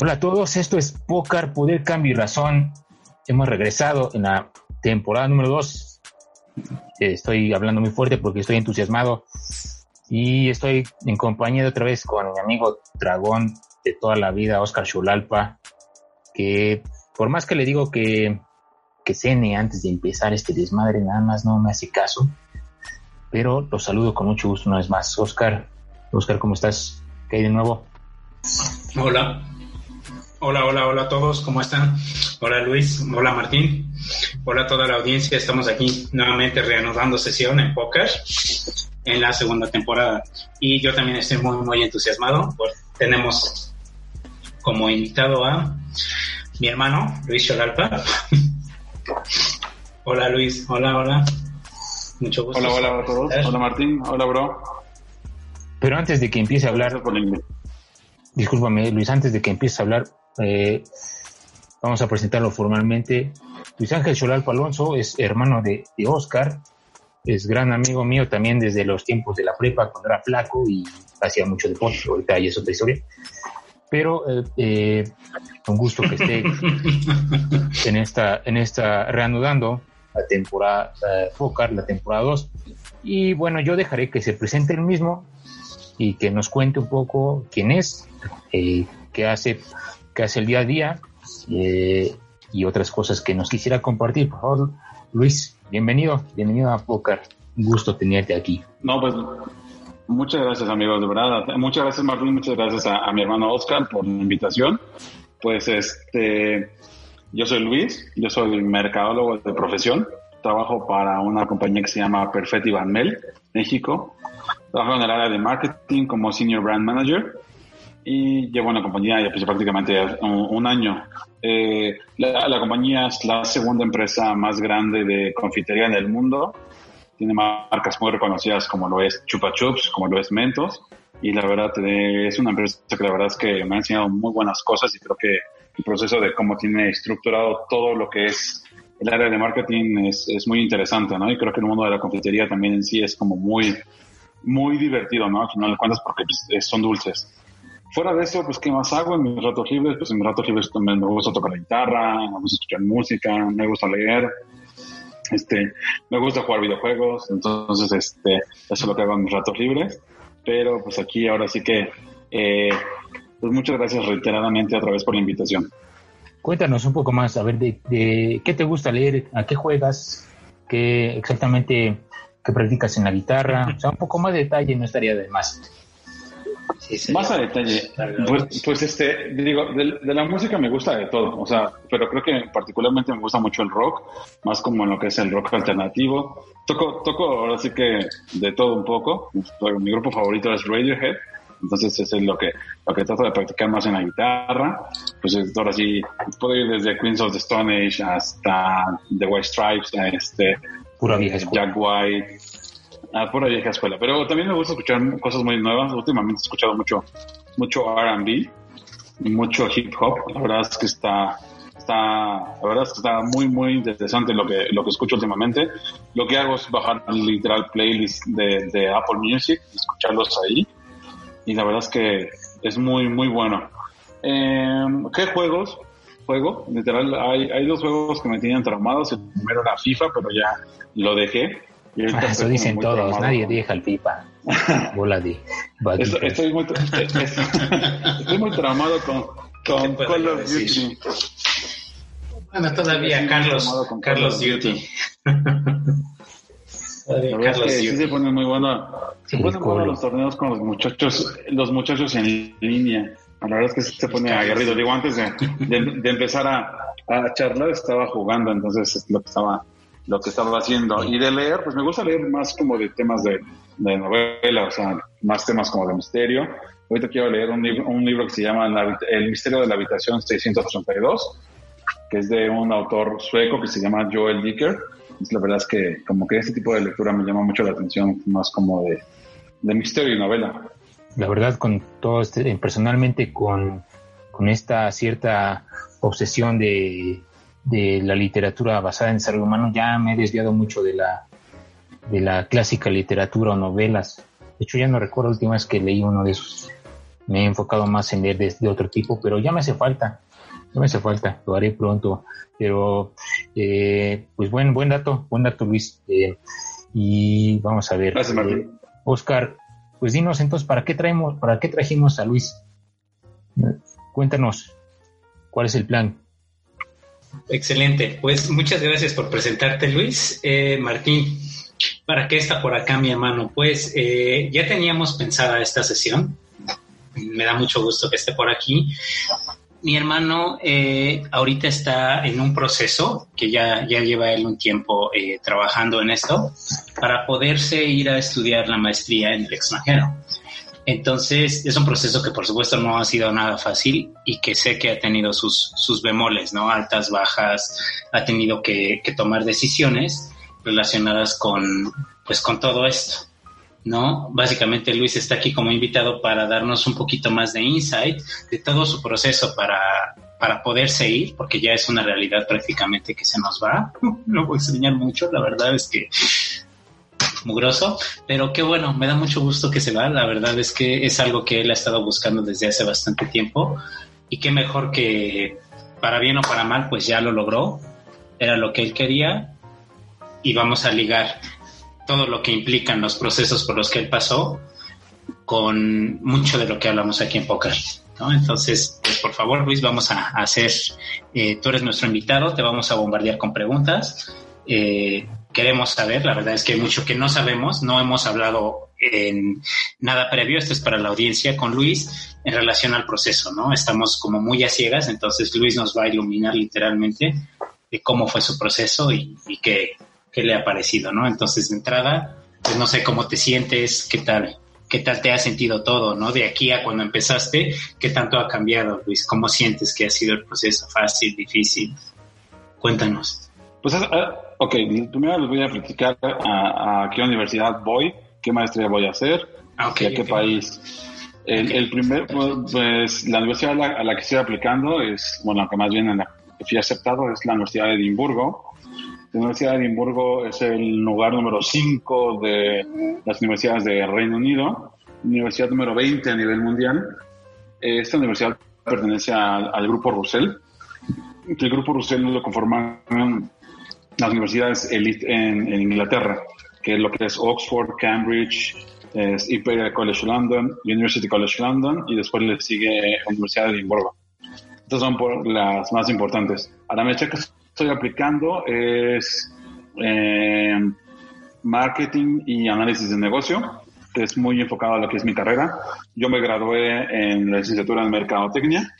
Hola a todos, esto es Pócar, Poder, Cambio y Razón. Hemos regresado en la temporada número 2. Estoy hablando muy fuerte porque estoy entusiasmado y estoy en compañía de otra vez con mi amigo dragón de toda la vida, Oscar Chulalpa, que por más que le digo que, que cene antes de empezar este desmadre, nada más no me hace caso. Pero lo saludo con mucho gusto una vez más. Oscar, Oscar, ¿cómo estás? ¿Qué hay de nuevo? Hola, Hola, hola, hola a todos, ¿cómo están? Hola Luis, hola Martín, hola a toda la audiencia, estamos aquí nuevamente reanudando sesión en póker en la segunda temporada y yo también estoy muy, muy entusiasmado, pues tenemos como invitado a mi hermano Luis Cholalpa. hola Luis, hola, hola, mucho gusto. Hola, hola a todos, hola Martín, hola bro. Pero antes de que empiece a hablar, discúlpame Luis, antes de que empiece a hablar, eh, vamos a presentarlo formalmente. Luis Ángel Cholalpa Alonso es hermano de, Oscar, es gran amigo mío también desde los tiempos de la prepa cuando era flaco y hacía mucho deporte, ahorita ya es otra historia. Pero eh, eh, un gusto que esté en esta, en esta reanudando la temporada uh, la temporada 2. Y bueno, yo dejaré que se presente el mismo y que nos cuente un poco quién es, eh, qué hace que hace el día a día eh, y otras cosas que nos quisiera compartir. Por favor, Luis, bienvenido, bienvenido a Poker. Un gusto tenerte aquí. No, pues muchas gracias, amigos, de verdad. Muchas gracias, Martín, muchas gracias a, mi hermano Oscar por la invitación. Pues este, yo soy Luis, yo soy mercadólogo de profesión. Trabajo para una compañía que se llama Perfetti Van Mel, México. Trabajo en el área de marketing como Senior Brand Manager y llevo en la compañía ya pues, prácticamente un, año. Eh, la, compañía es la segunda empresa más grande de confitería en el mundo. Tiene marcas muy reconocidas como lo es Chupa Chups, como lo es Mentos. Y la verdad es una empresa que la verdad es que me ha enseñado muy buenas cosas y creo que el proceso de cómo tiene estructurado todo lo que es el área de marketing es, es muy interesante, ¿no? Y creo que el mundo de la confitería también en sí es como muy, muy divertido, ¿no? Al final de cuentas porque pues, son dulces. Fuera de eso, pues, ¿qué más hago en mis ratos libres? Pues en mis ratos libres también me gusta tocar la guitarra, me gusta escuchar música, me gusta leer, este, me gusta jugar videojuegos, entonces, este, eso es lo que hago en mis ratos libres. Pero, pues aquí ahora sí que, eh, pues muchas gracias reiteradamente otra vez por la invitación. Cuéntanos un poco más, a ver, de, de qué te gusta leer, a qué juegas, qué exactamente, qué practicas en la guitarra, o sea, un poco más de detalle no estaría de más. Más a detalle, pues, pues, este, digo, de, la música me gusta de todo, o sea, pero creo que particularmente me gusta mucho el rock, más como en lo que es el rock alternativo. Toco, toco ahora sí que de todo un poco. Mi grupo favorito es Radiohead, entonces eso es lo que, lo que trato de practicar más en la guitarra. Pues ahora sí, puedo ir desde Queens of the Stone Age hasta The White Stripes, este, Pura vieja Jack White, Ah, pura vieja escuela. Pero también me gusta escuchar cosas muy nuevas. Últimamente he escuchado mucho, mucho RB, mucho hip hop. La verdad es que está, está, la verdad es que está muy, muy interesante lo que, lo que escucho últimamente. Lo que hago es bajar literal playlist de, de Apple Music, escucharlos ahí. Y la verdad es que es muy, muy bueno. Eh, ¿Qué juegos? Juego, literal, hay, hay dos juegos que me tenían traumados. El primero era FIFA, pero ya lo dejé eso dicen todos, nadie deja el pipa. Estoy, muy, estoy muy traumado con, con Call of Duty. Bueno, todavía Carlos, Carlos Duty. Carlos Duty. Sí se pone muy bueno. Se ponen buenos los torneos con los muchachos, los muchachos en línea. La verdad es que se pone aguerrido. Digo, antes de, de, empezar a, a charlar estaba jugando, entonces es lo que estaba lo que estaba haciendo. Y de leer, pues me gusta leer más como de temas de, de novela, o sea, más temas como de misterio. Ahorita quiero leer un, libro, un libro que se llama El misterio de la habitación 632, que es de un autor sueco que se llama Joel Dicker. la verdad es que como que este tipo de lectura me llama mucho la atención, más como de, de misterio y novela. La verdad, con todo este, personalmente con, con esta cierta obsesión de de la literatura basada en ser humano, ya me he desviado mucho de la, de la clásica literatura o novelas. De hecho, ya no recuerdo la última vez que leí uno de esos. me he enfocado más en leer de, otro tipo, pero ya me hace falta, ya me hace falta, lo haré pronto. Pero, eh, pues buen, buen dato, buen dato Luis. Eh, y vamos a ver. Gracias. Eh, Oscar, pues dinos entonces, ¿para qué traemos, para qué trajimos a Luis? Cuéntanos, ¿cuál es el plan? Excelente, pues muchas gracias por presentarte Luis. Martín, ¿para qué está por acá mi hermano? Pues ya teníamos pensada esta sesión, me da mucho gusto que esté por aquí. Mi hermano eh, ahorita está en un proceso que ya, ya lleva él un tiempo eh, trabajando en esto para poderse ir a estudiar la maestría en el extranjero. Entonces, es un proceso que por supuesto no ha sido nada fácil y que sé que ha tenido sus, sus bemoles, ¿no? Altas, bajas, ha tenido que, tomar decisiones relacionadas con, pues, con todo esto. ¿no? Básicamente Luis está aquí como invitado para darnos un poquito más de insight de todo su proceso para, para poderse ir, porque ya es una realidad prácticamente que se nos va. Lo voy a enseñar mucho, la verdad es que mugroso, pero qué bueno, me da mucho gusto que se va, la verdad es que es algo que él ha estado buscando desde hace bastante tiempo y qué mejor que para bien o para mal, pues ya lo logró, era lo que él quería y vamos a ligar todo lo que implican los procesos por los que él pasó con mucho de lo que hablamos aquí en Poker. ¿no? Entonces, pues por favor, Luis, vamos a, hacer, eh, tú eres nuestro invitado, te vamos a bombardear con preguntas. Eh, queremos saber, la verdad es que hay mucho que no sabemos, no hemos hablado en nada previo, esto es para la audiencia con Luis en relación al proceso, ¿no? Estamos como muy a ciegas, entonces Luis nos va a iluminar literalmente de cómo fue su proceso y, qué, le ha parecido, ¿no? Entonces, de entrada, pues no sé cómo te sientes, qué tal, qué tal te ha sentido todo, ¿no? De aquí a cuando empezaste, ¿qué tanto ha cambiado, Luis? ¿Cómo sientes que ha sido el proceso? ¿Fácil, difícil? Cuéntanos. Pues, uh, ok, primero les voy a platicar a, qué universidad voy, qué maestría voy a hacer ah, y a qué país. El, primer, pues, la universidad a la, que estoy aplicando es, bueno, que más bien en la que fui aceptado es la Universidad de Edimburgo. La Universidad de Edimburgo es el lugar número 5 de las universidades de Reino Unido, universidad número 20 a nivel mundial. Esta universidad pertenece al, grupo Russell. El grupo Russell lo conforman las universidades elite en, Inglaterra, que es lo que es Oxford, Cambridge, Imperial College London, University College London y después le sigue la Universidad de Edimburgo. Estas son por las más importantes. Ahora me checa estoy aplicando es eh, marketing y análisis de negocio, que es muy enfocado a lo que es mi carrera. Yo me gradué en la licenciatura en mercadotecnia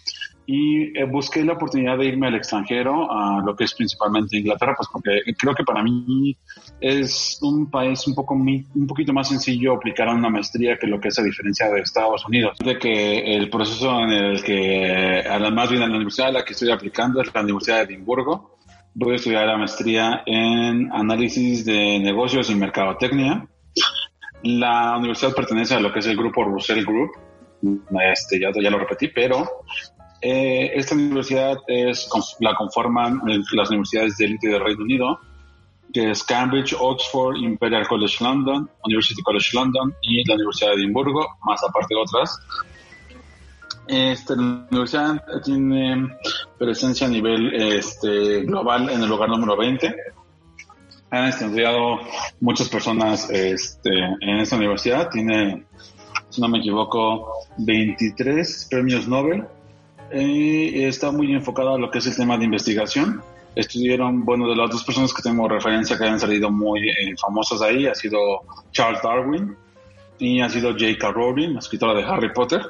y eh, busqué la oportunidad de irme al extranjero, a lo que es principalmente Inglaterra, pues porque creo que para mí es un país un poco un poquito más sencillo aplicar una maestría que lo que es a diferencia de Estados Unidos. De que el proceso en el que, además bien la universidad a la que estoy aplicando es la Universidad de Edimburgo, voy a estudiar la maestría en análisis de negocios y mercadotecnia. La universidad pertenece a lo que es el grupo Russell Group, este, ya, ya lo repetí, pero eh, esta universidad es, la conforman las universidades de élite del Reino Unido, que es Cambridge, Oxford, Imperial College London, University College London y la Universidad de Edimburgo, más aparte de otras. Este, la universidad tiene presencia a nivel este, global en el lugar número 20. Han estudiado muchas personas este, en esta universidad. Tiene, si no me equivoco, 23 premios Nobel. Está muy enfocado a lo que es el tema de investigación. Estudiaron, bueno, de las dos personas que tengo referencia que han salido muy eh, famosas ahí, ha sido Charles Darwin y ha sido J.K. Rowling, escritora de Harry Potter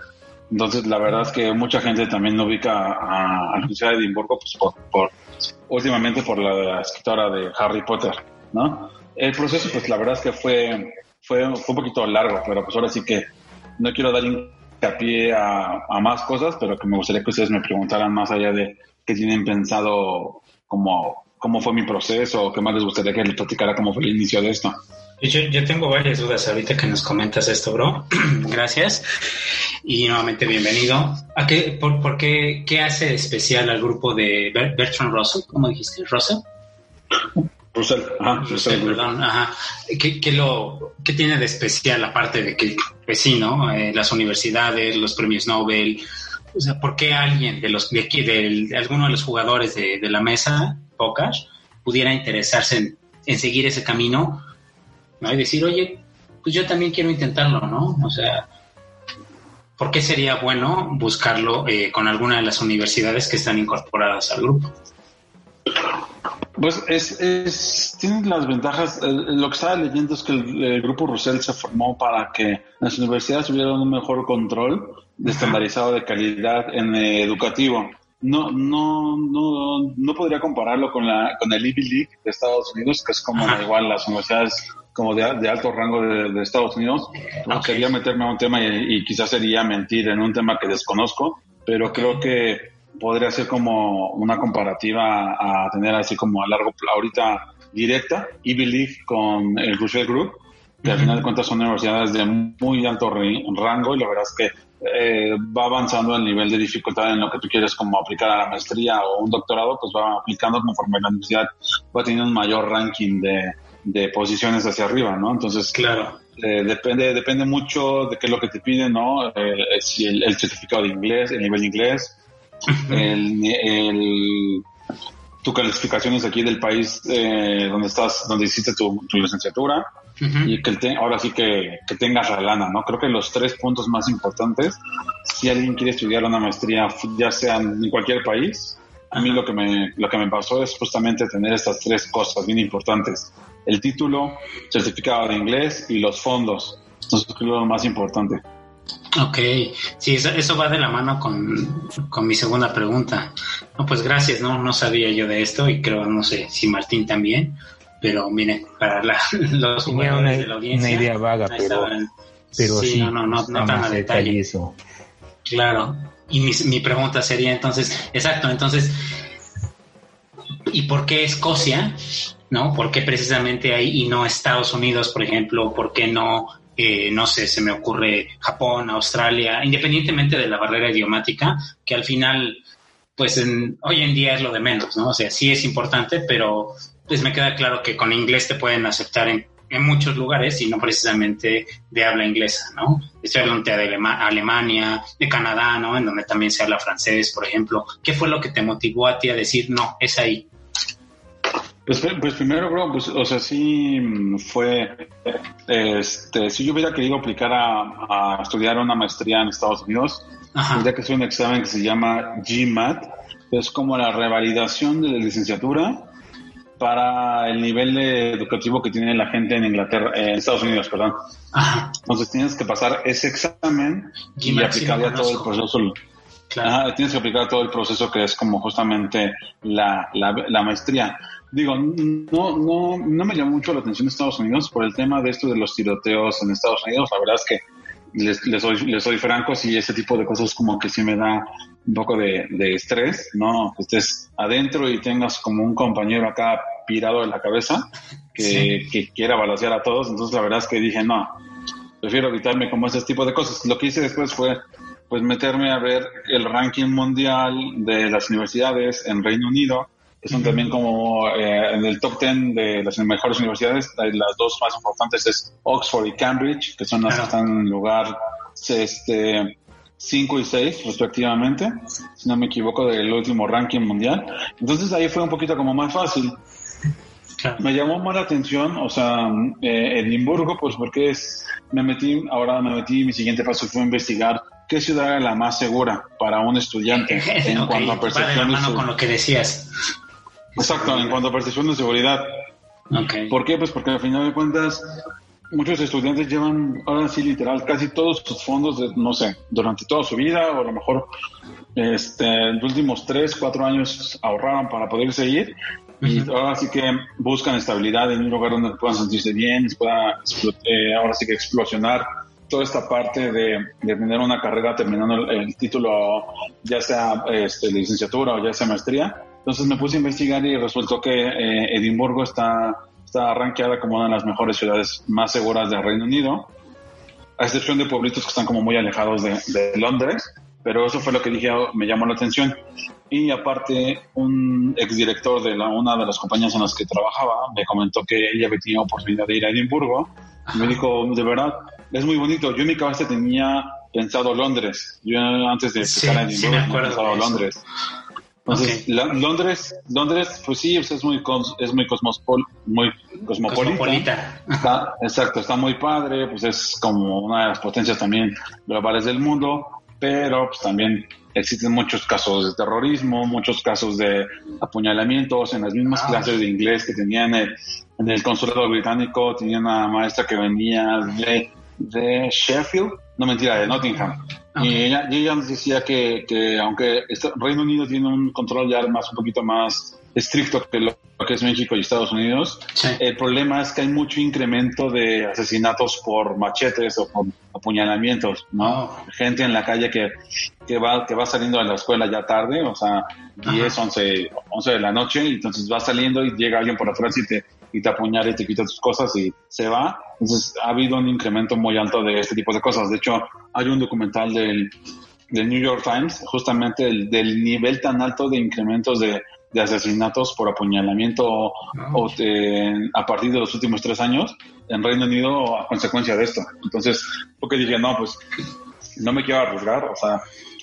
entonces, la verdad es que mucha gente también ubica a, la Universidad de Edimburgo pues, por, últimamente por la escritora de Harry Potter, ¿no? El proceso, pues la verdad es que fue, fue, fue un poquito largo, pero pues ahora sí que no quiero dar hincapié a, a más cosas, pero que me gustaría que ustedes me preguntaran más allá de qué tienen pensado como cómo fue mi proceso qué más les gustaría que les platicara cómo fue el inicio de esto. Yo, yo tengo varias dudas ahorita que nos comentas esto, bro. Gracias. Y nuevamente bienvenido. ¿A qué, por, qué, qué hace especial al grupo de Bertrand Russell? ¿Cómo dijiste? ¿Russell? Russell, ajá, Russell, perdón, ajá. ¿Qué, lo, ¿Qué tiene de especial aparte de que, pues sí, ¿no? Eh, las universidades, los premios Nobel, o sea, ¿por qué alguien de los de aquí, de, alguno de los jugadores de, la mesa, pocas, pudiera interesarse en, seguir ese camino, ¿no? Y decir, oye, pues yo también quiero intentarlo, ¿no? O sea, ¿por qué sería bueno buscarlo eh, con alguna de las universidades que están incorporadas al grupo? Pues es, es tiene las ventajas. lo que estaba leyendo es que el, grupo Russell se formó para que las universidades tuvieran un mejor control de estandarizado de calidad en educativo. No, no, no, no podría compararlo con la con el Ivy League de Estados Unidos, que es como igual las universidades como de, alto rango de, Estados Unidos. No Quería meterme a un tema y, y quizás sería mentir en un tema que desconozco, pero creo que podría ser como una comparativa a tener así como a largo plazo, ahorita directa, y Believe con el Russell Group, que al final de cuentas son universidades de muy alto rango y la verdad es que eh, va avanzando el nivel de dificultad en lo que tú quieres como aplicar a la maestría o un doctorado, pues va aplicando conforme la universidad va teniendo un mayor ranking de, de posiciones hacia arriba, ¿no? Entonces, claro. Eh, depende, depende mucho de qué es lo que te piden, ¿no? Eh, si el, el, certificado de inglés, el nivel de inglés, el, el, tu calificaciones aquí del país eh, donde estás, donde hiciste tu, licenciatura y que ahora sí que, que, tengas la lana, ¿no? Creo que los tres puntos más importantes, si alguien quiere estudiar una maestría, ya sea en cualquier país, a mí lo que me, lo que me pasó es justamente tener estas tres cosas bien importantes. El título, certificado de inglés y los fondos. Eso es lo más importante. Ok, sí, eso, va de la mano con, mi segunda pregunta. No, pues gracias, no, no sabía yo de esto y creo, no sé si Martín también, pero mire, para la, los jugadores de la audiencia. Una idea vaga, pero, pero sí, no, no, no, no tan a detalle. Eso. Claro, y mi, mi pregunta sería entonces, exacto, entonces, ¿y por qué Escocia? ¿No? ¿Por qué precisamente ahí y no Estados Unidos, por ejemplo? ¿Por qué no eh, no sé, se me ocurre Japón, Australia, independientemente de la barrera idiomática, que al final, pues hoy en día es lo de menos, ¿no? O sea, sí es importante, pero pues me queda claro que con inglés te pueden aceptar en, muchos lugares y no precisamente de habla inglesa, ¿no? Estoy hablando de Alemania, de Canadá, ¿no? En donde también se habla francés, por ejemplo. ¿Qué fue lo que te motivó a ti a decir, no, es ahí? Pues, pues, primero, bro, pues, o sea, sí fue, este, si yo hubiera querido aplicar a, estudiar una maestría en Estados Unidos, tendría que hacer un examen que se llama GMAT, es como la revalidación de la licenciatura para el nivel educativo que tiene la gente en Inglaterra, en Estados Unidos, perdón. Entonces tienes que pasar ese examen y aplicar ya todo el proceso. tienes que aplicar todo el proceso que es como justamente la, la, la maestría. Digo, no, no, no me llamó mucho la atención Estados Unidos por el tema de esto de los tiroteos en Estados Unidos. La verdad es que les, les, soy, les soy franco, si ese tipo de cosas como que sí me da un poco de, de estrés, ¿no? Que estés adentro y tengas como un compañero acá pirado en la cabeza que, que quiera balancear a todos. Entonces la verdad es que dije, no, prefiero evitarme como ese tipo de cosas. Lo que hice después fue pues meterme a ver el ranking mundial de las universidades en Reino Unido que son también como eh, en el top 10 de las mejores universidades. Las dos más importantes es Oxford y Cambridge, que son las que están en lugar este, 5 y 6 respectivamente, si no me equivoco, del último ranking mundial. Entonces ahí fue un poquito como más fácil. Me llamó más la atención, o sea, eh, Edimburgo, pues porque es, me metí, ahora me metí, mi siguiente paso fue investigar qué ciudad era la más segura para un estudiante en cuanto a percepción. de con lo que decías. Exacto, en cuanto a percepción de seguridad. ¿Por qué? Pues porque al final de cuentas muchos estudiantes llevan, ahora sí literal, casi todos sus fondos, de, no sé, durante toda su vida o a lo mejor este, en los últimos tres, cuatro años ahorraron para poder seguir y ahora sí que buscan estabilidad en un lugar donde puedan sentirse bien, pueda eh, ahora sí que explosionar toda esta parte de, tener una carrera terminando el, título, ya sea este, licenciatura o ya sea maestría, entonces me puse a investigar y resultó que eh, Edimburgo está, está rankeada como una de las mejores ciudades más seguras del Reino Unido, a excepción de pueblitos que están como muy alejados de, Londres. pero eso fue lo que dije, me llamó la atención. Y aparte, un exdirector de la, una de las compañías en las que trabajaba me comentó que ella había tenido oportunidad de ir a Edimburgo. Y me dijo, de verdad, es muy bonito. Yo en mi cabeza tenía pensado Londres. Yo antes de empezar a Edimburgo, me pensado Londres. Entonces, Londres, Londres, pues sí, es muy es muy cosmopolita. exacto, está muy padre, pues es como una de las potencias también globales del mundo, pero pues también existen muchos casos de terrorismo, muchos casos de apuñalamientos en las mismas ah. clases de inglés que tenían en el consulado británico, tenía una maestra que venía de, de Sheffield, no mentira, de Nottingham y, ella, nos decía que, que aunque Reino Unido tiene un control ya más un poquito más estricto que lo que es México y Estados Unidos, el problema es que hay mucho incremento de asesinatos por machetes o por apuñalamientos, ¿no? Oh. Gente en la calle que, que, va, que va saliendo de la escuela ya tarde, o sea, 10, 11, 11 de la noche, y entonces va saliendo y llega alguien por atrás y te, y te apuñala y te quita tus cosas y se va. Entonces ha habido un incremento muy alto de este tipo de cosas. De hecho, hay un documental del, del New York Times justamente del nivel tan alto de incrementos de, de asesinatos por apuñalamiento o a partir de los últimos tres años en Reino Unido a consecuencia de esto. Entonces, porque dije, no, pues no me quiero arriesgar, o sea,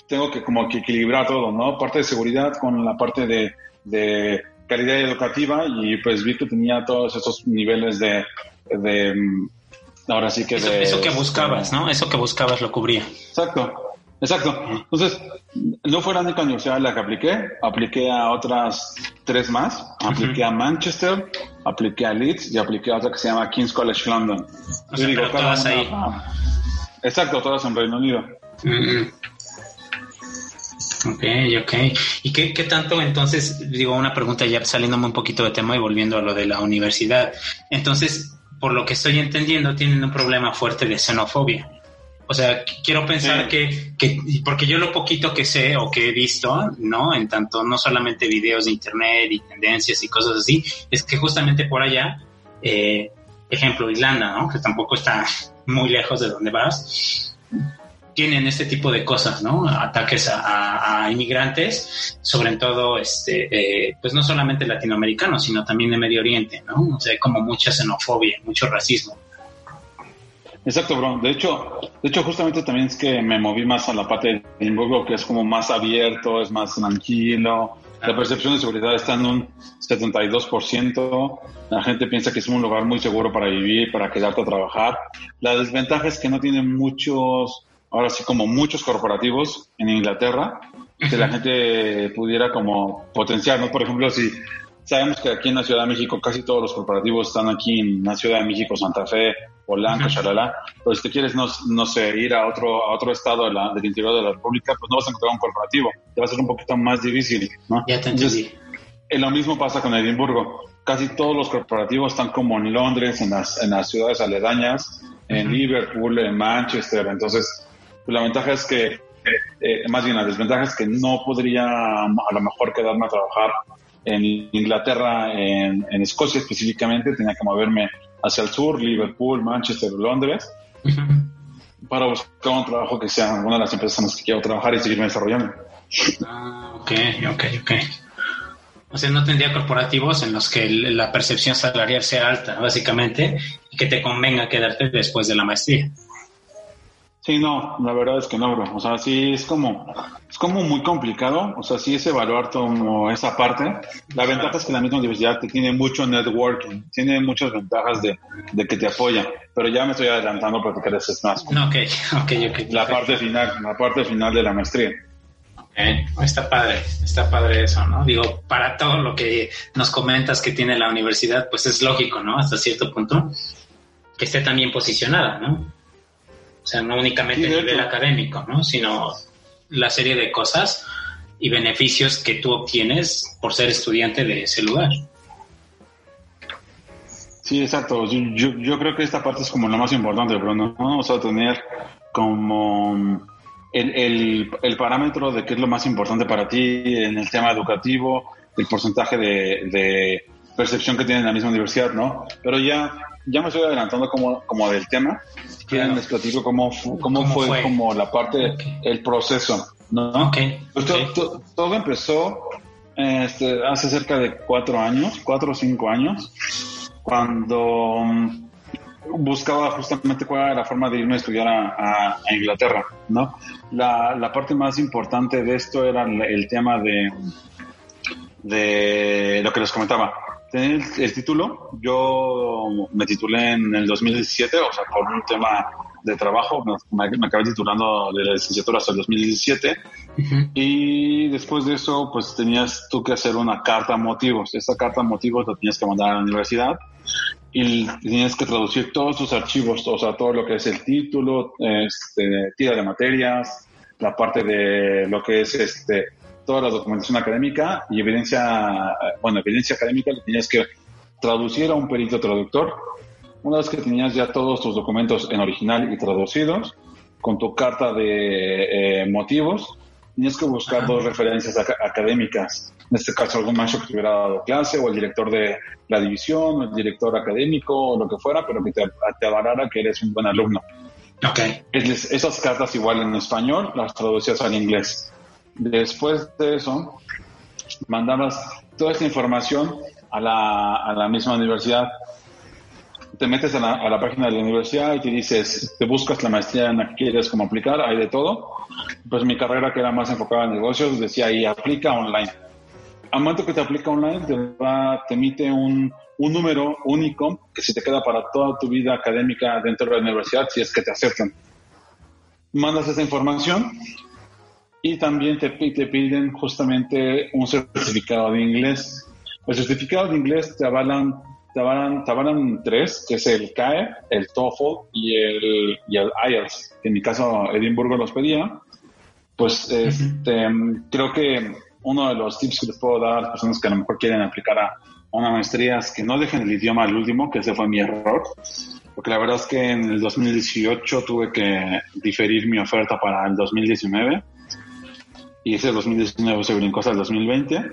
tengo que como que equilibrar todo, ¿no? Parte de seguridad con la parte de, de calidad educativa y pues vi que tenía todos esos niveles de, de ahora sí que eso, de, eso que buscabas, ¿no? Eso que buscabas lo cubría. Exacto, exacto. Entonces, no fue la única universidad a la que apliqué, apliqué a otras tres más, apliqué a Manchester, apliqué a Leeds y apliqué a otra que se llama King's College London. O sea, digo, todas ahí. exacto, todas en Reino Unido. Ok, ok. ¿Y qué, qué, tanto entonces, digo, una pregunta ya saliéndome un poquito de tema y volviendo a lo de la universidad? Entonces, por lo que estoy entendiendo, tienen un problema fuerte de xenofobia. O sea, quiero pensar que, que, porque yo lo poquito que sé o que he visto, ¿no? En tanto, no solamente videos de internet y tendencias y cosas así, es que justamente por allá, eh, ejemplo, Irlanda, ¿no? Que tampoco está muy lejos de donde vas, tienen este tipo de cosas, ¿no? Ataques a, inmigrantes, sobre todo, este, eh, pues no solamente latinoamericanos, sino también de Medio Oriente, ¿no? O sea, hay como mucha xenofobia, mucho racismo. Exacto, bro. De hecho, de hecho, justamente también es que me moví más a la parte de Edimburgo, que es como más abierto, es más tranquilo. La percepción de seguridad está en un 72%. La gente piensa que es un lugar muy seguro para vivir, para quedarte a trabajar. La desventaja es que no tiene muchos ahora sí como muchos corporativos en Inglaterra, que la gente pudiera como potenciar, ¿no? Por ejemplo, si sabemos que aquí en la Ciudad de México casi todos los corporativos están aquí en la Ciudad de México, Santa Fe, Polanco, Chalala, pero si te quieres, no, no sé, ir a otro, a otro estado del interior de la República, pues no vas a encontrar un corporativo, te va a ser un poquito más difícil, ¿no? Ya te entendí. Eh, lo mismo pasa con Edimburgo. Casi todos los corporativos están como en Londres, en las, en las ciudades aledañas, en Liverpool, en Manchester. Entonces, la ventaja es que, eh, más bien la desventaja es que no podría a lo mejor quedarme a trabajar en Inglaterra, en, Escocia específicamente, tenía que moverme hacia el sur, Liverpool, Manchester, Londres, para buscar un trabajo que sea una de las empresas en las que quiero trabajar y seguirme desarrollando. Ah, ok, ok, ok. O sea, no tendría corporativos en los que la percepción salarial sea alta, básicamente, y que te convenga quedarte después de la maestría. Sí, no, la verdad es que no, bro. O sea, sí es como, es como muy complicado. O sea, sí es evaluar como esa parte. La ventaja es que la misma universidad te tiene mucho networking, tiene muchas ventajas de, de que te apoya. Pero ya me estoy adelantando porque quieres más. No, ok, ok, ok. La parte final, la parte final de la maestría. Eh, está padre, está padre eso, ¿no? Digo, para todo lo que nos comentas que tiene la universidad, pues es lógico, ¿no? Hasta cierto punto, que esté también posicionada, ¿no? O sea, no únicamente a nivel académico, ¿no? Sino la serie de cosas y beneficios que tú obtienes por ser estudiante de ese lugar. Sí, exacto. Yo, yo creo que esta parte es como lo más importante, Bruno. ¿no? Vamos a tener como el, el, parámetro de qué es lo más importante para ti en el tema educativo, el porcentaje de, de percepción que tiene la misma universidad, ¿no? Pero ya ya me estoy adelantando como, del tema. Quieren les platico cómo, cómo, fue, como la parte, el proceso. ¿no? Okay, pues todo empezó este, hace cerca de cuatro años, cuatro o cinco años, cuando mm, buscaba justamente cuál era la forma de irme a estudiar a, Inglaterra, ¿no? La, la, parte más importante de esto era el, tema de, de lo que les comentaba. Tener el, título, yo me titulé en el 2017, o sea, por un tema de trabajo, me, me acabé titulando de la licenciatura hasta el 2017 y después de eso pues tenías tú que hacer una carta motivos. Esa carta motivos la tenías que mandar a la universidad y tenías que traducir todos tus archivos, o sea, todo lo que es el título, este, tira de materias, la parte de lo que es este toda la documentación académica y evidencia, bueno, evidencia académica tenías que traducir a un perito traductor una vez que tenías ya todos tus documentos en original y traducidos, con tu carta de eh, motivos, tenías que buscar dos referencias académicas. En este caso, algún maestro que te hubiera dado clase, o el director de la división, o el director académico, o lo que fuera, pero que te, te avalara que eres un buen alumno. Okay. esas cartas igual en español las traducías al inglés. Después de eso, mandabas toda esta información a la, a la misma universidad te metes a la, página de la universidad y te dices, te buscas la maestría en la que quieres como aplicar, hay de todo. Pues mi carrera que era más enfocada en negocios decía ahí, aplica online. Al momento que te aplica online, te, va, te emite un, un número único que se te queda para toda tu vida académica dentro de la universidad si es que te aceptan. Mandas esa información y también te, te piden justamente un certificado de inglés. El certificado de inglés te avalan te van tres, que es el CAE, el TOEFL y el, y el IELTS. En mi caso, Edimburgo los pedía. Pues este, creo que uno de los tips que les puedo dar a las personas que a lo mejor quieren aplicar a una maestría es que no dejen el idioma al último, que ese fue mi error. Porque la verdad es que en el 2018 tuve que diferir mi oferta para el 2019 y ese 2019 se brincó hasta el 2020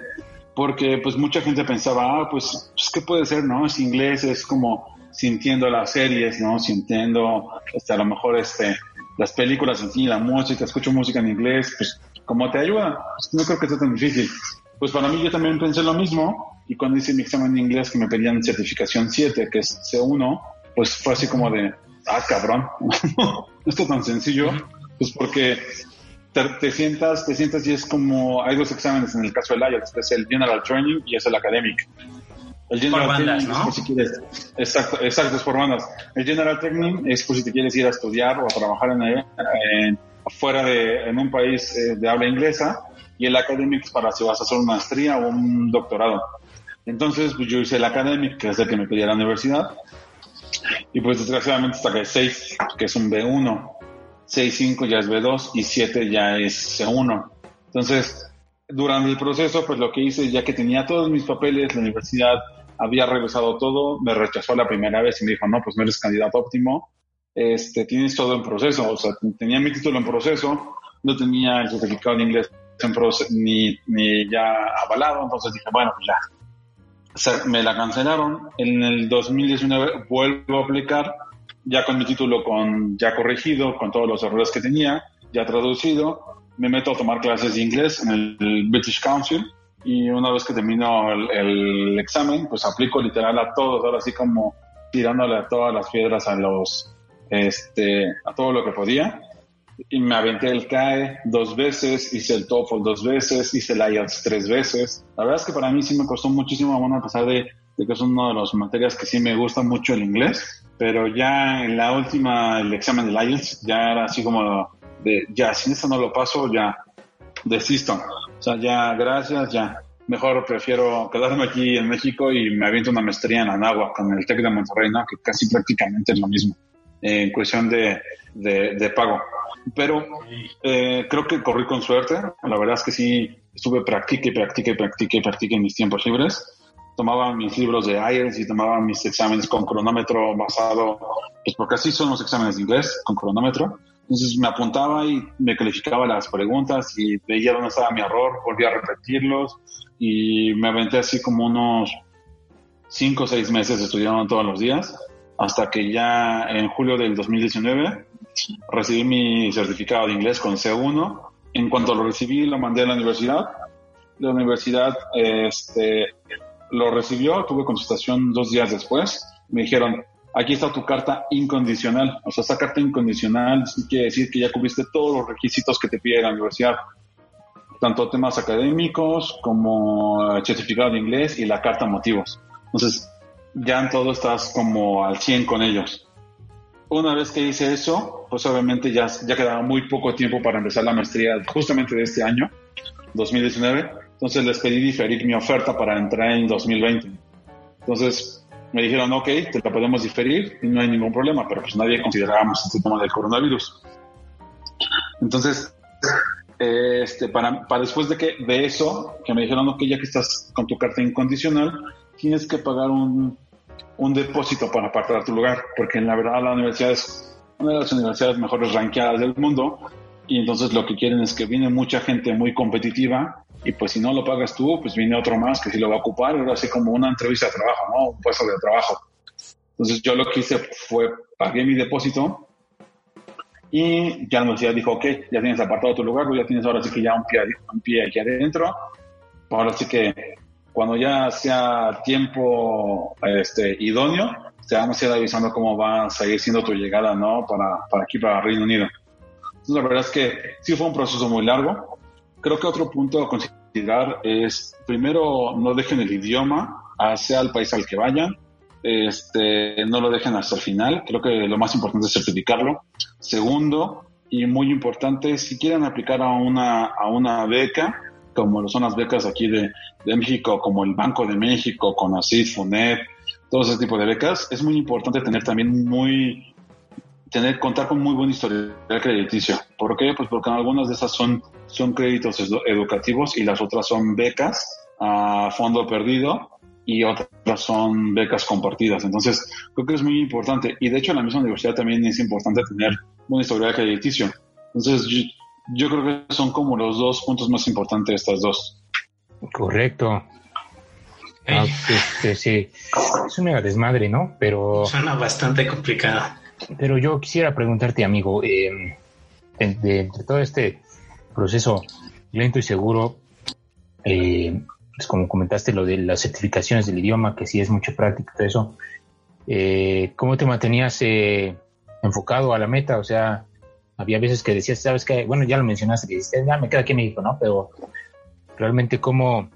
porque pues mucha gente pensaba, ah, pues, pues, ¿qué puede ser, no? Es inglés, es como sintiendo las series, ¿no? Sintiendo, este, a lo mejor, este, las películas en sí, la música, escucho música en inglés, pues, ¿cómo te ayuda? Pues, no creo que sea tan difícil. Pues para mí yo también pensé lo mismo, y cuando hice mi examen de inglés que me pedían certificación 7, que es C1, pues fue así como de, ah, cabrón, esto tan sencillo, pues porque te, sientas, te sientas y es como, hay dos exámenes en el caso del IELTS, es el General Training y es el Academic. El General por Training ¿no? es por si quieres, exacto, exacto, es por bandas. El General Training es por si te quieres ir a estudiar o a trabajar en, en fuera de, en un país eh, de habla inglesa y el Academic es para si vas a hacer una maestría o un doctorado. Entonces, pues yo hice el Academic, que es el que me pedía la universidad, y pues desgraciadamente hasta que 6, que es un B1, 6.5 ya es B2 y 7 ya es C1. Entonces, durante el proceso, pues lo que hice, ya que tenía todos mis papeles, la universidad había revisado todo, me rechazó la primera vez y me dijo, no, pues no eres candidato óptimo, este, tienes todo en proceso, o sea, tenía mi título en proceso, no tenía el certificado de inglés en proceso, ni, ni ya avalado, entonces dije, bueno, pues ya. me la cancelaron, en el 2019 vuelvo a aplicar, ya con mi título con, ya corregido, con todos los errores que tenía, ya traducido, me meto a tomar clases de inglés en el British Council y una vez que termino el, examen, pues aplico literal a todos, ahora sí como tirándole a todas las piedras a los, este, a todo lo que podía. Y me aventé el CAE dos veces, hice el TOEFL dos veces, hice el IELTS tres veces. La verdad es que para mí sí me costó muchísimo, bueno, a pesar de, de que es una de las materias que sí me gusta mucho el inglés pero ya en la última, el examen del IELTS, ya era así como de, ya, si eso no lo paso, ya desisto. O sea, ya, gracias, ya. Mejor prefiero quedarme aquí en México y me aviento una maestría en Anáhuac con el TEC de Monterrey, ¿no? Que casi prácticamente es lo mismo en cuestión de, de, pago. Pero eh, creo que corrí con suerte. La verdad es que sí, estuve practique practique practique practique en mis tiempos libres tomaba mis libros de IELTS y tomaba mis exámenes con cronómetro basado, pues porque así son los exámenes de inglés, con cronómetro. Entonces me apuntaba y me calificaba las preguntas y veía dónde estaba mi error, volvía a repetirlos y me aventé así como unos cinco o seis meses estudiando todos los días hasta que ya en julio del 2019 recibí mi certificado de inglés con C1 en cuanto lo recibí, lo mandé a la universidad. La universidad este, lo recibió, tuve consultación dos días después. Me dijeron, aquí está tu carta incondicional. O sea, esta carta incondicional quiere decir que ya cubriste todos los requisitos que te pide la universidad. Tanto temas académicos como certificado de inglés y la carta motivos. Entonces, ya en todo estás como al 100 con ellos. Una vez que hice eso, pues obviamente ya, ya quedaba muy poco tiempo para empezar la maestría justamente de este año, 2019. Entonces les pedí diferir mi oferta para entrar en 2020. Entonces me dijeron, ok, te la podemos diferir y no hay ningún problema, pero pues nadie considerábamos este tema del coronavirus. Entonces, este, para, para después de que de eso, que me dijeron, ok, ya que estás con tu carta incondicional, tienes que pagar un, un depósito para apartar tu lugar, porque en la verdad la universidad es una de las universidades mejores ranqueadas del mundo y entonces lo que quieren es que viene mucha gente muy competitiva y pues si no lo pagas tú, pues viene otro más que sí lo va a ocupar, era así como una entrevista de trabajo, ¿no? Un puesto de trabajo. Entonces yo lo que hice fue, pagué mi depósito y ya la universidad dijo, ok, ya tienes apartado tu lugar, ya tienes ahora sí que ya un pie, un pie aquí adentro, ahora sí que cuando ya sea tiempo este, idóneo, te vamos a ir avisando cómo va a seguir siendo tu llegada, ¿no? Para, para aquí, para Reino Unido. Entonces, la verdad es que sí fue un proceso muy largo. Creo que otro punto a considerar es, primero, no dejen el idioma, sea el país al que vayan, este, no lo dejen hasta el final. Creo que lo más importante es certificarlo. Segundo, y muy importante, si quieren aplicar a una, a una beca, como son las becas aquí de, de México, como el Banco de México, con ACID, FUNED, todo ese tipo de becas, es muy importante tener también muy, tener, contar con muy buen historial crediticio. ¿Por qué? Pues porque algunas de esas son, son créditos educativos y las otras son becas a fondo perdido y otras son becas compartidas. Entonces, creo que es muy importante. Y de hecho, en la misma universidad también es importante tener buen historial crediticio. Entonces, yo, creo que son como los dos puntos más importantes de estas dos. Correcto. Ah, este, sí, es una desmadre, ¿no? Pero... Suena bastante complicada. Pero yo quisiera preguntarte, amigo, eh, entre todo este proceso lento y seguro, eh, pues como comentaste lo de las certificaciones del idioma, que sí es mucha práctica, todo eso, eh, ¿cómo te mantenías eh, enfocado a la meta? O sea, había veces que decías, sabes que, bueno, ya lo mencionaste, que dijiste, ya me queda aquí en México, ¿no? Pero realmente, ¿cómo,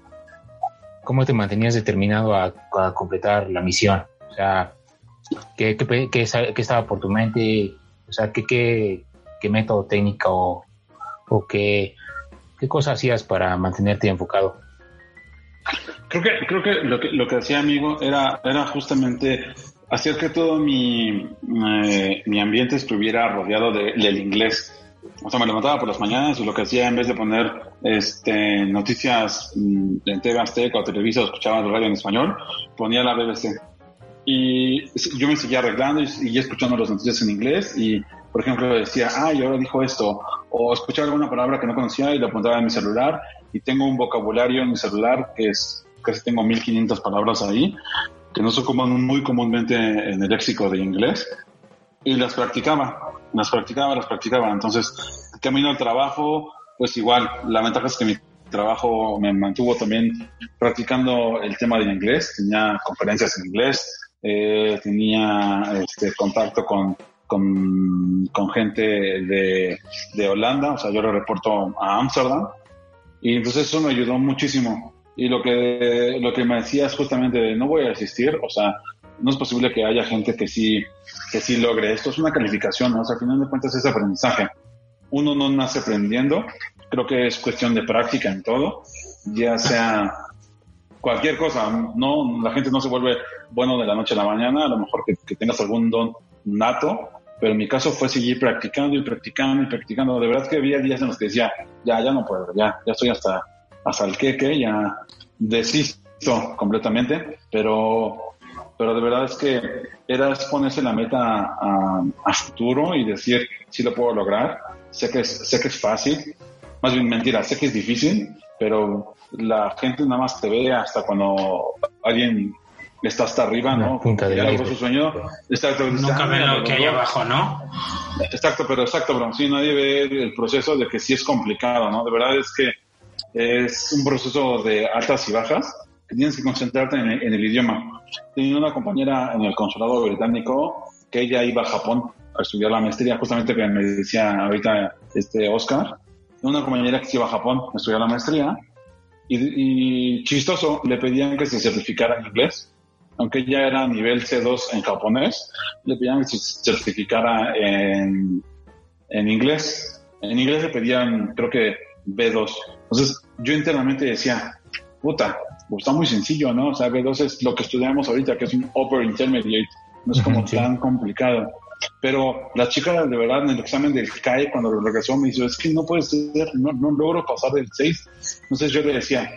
cómo te mantenías determinado a, a completar la misión? O sea, ¿Qué, qué, estaba por tu mente? O sea, ¿qué, qué, método técnico o, qué, qué cosa hacías para mantenerte enfocado? Creo que, creo que lo que, lo que hacía, amigo, era, era justamente hacer que todo mi, eh, mi ambiente estuviera rodeado de, del inglés. O sea, me levantaba por las mañanas y lo que hacía en vez de poner este, noticias mm, de TV Azteca o Televisa o escuchaba la radio en español, ponía la BBC y yo me seguía arreglando y, escuchando las noticias en inglés y, por ejemplo, decía, ay, ahora dijo esto, o escuchaba alguna palabra que no conocía y lo apuntaba en mi celular y tengo un vocabulario en mi celular que es, casi tengo 1500 palabras ahí, que no son como muy comúnmente en el léxico de inglés, y las practicaba, las practicaba, las practicaba. Entonces, camino al trabajo, pues igual, la ventaja es que mi trabajo me mantuvo también practicando el tema del inglés, tenía conferencias en inglés, eh, tenía este, contacto con, con, gente de, de, Holanda, o sea, yo le reporto a Ámsterdam, y entonces eso me ayudó muchísimo. Y lo que, lo que me decía es justamente, no voy a asistir, o sea, no es posible que haya gente que sí, que sí logre esto, es una calificación, ¿no? o sea, al final de cuentas es aprendizaje. Uno no nace aprendiendo, creo que es cuestión de práctica en todo, ya sea cualquier cosa, no, la gente no se vuelve bueno de la noche a la mañana, a lo mejor que, tengas algún don nato, pero en mi caso fue seguir practicando y practicando y practicando. De verdad que había días en los que decía, ya, ya no puedo, ya, ya estoy hasta, hasta el queque, ya desisto completamente, pero, pero de verdad es que era ponerse la meta a, futuro y decir, sí lo puedo lograr, sé que, es, sé que es fácil, más bien mentira, sé que es difícil, pero la gente nada más te ve hasta cuando alguien está hasta arriba, ¿no? punta de su sueño. Exacto. Nunca ven lo que hay abajo, ¿no? Exacto, pero exacto, bro. Sí, nadie ve el proceso de que sí es complicado, ¿no? De verdad es que es un proceso de altas y bajas que tienes que concentrarte en, el idioma. Tenía una compañera en el consulado británico que ella iba a Japón a estudiar la maestría, justamente que me decía ahorita este Oscar, una compañera que iba a Japón a estudiar la maestría y, chistoso, le pedían que se certificara en inglés, aunque ya era nivel C2 en japonés, le pedían que se certificara en, en inglés. En inglés le pedían, creo que B2. Entonces, yo internamente decía, puta, pues está muy sencillo, ¿no? O sea, B2 es lo que estudiamos ahorita, que es un Upper Intermediate, no es como tan complicado. Pero la chica, de verdad, en el examen del CAE, cuando lo regresó, me dijo, es que no puede ser, no, no logro pasar del 6. Entonces yo le decía,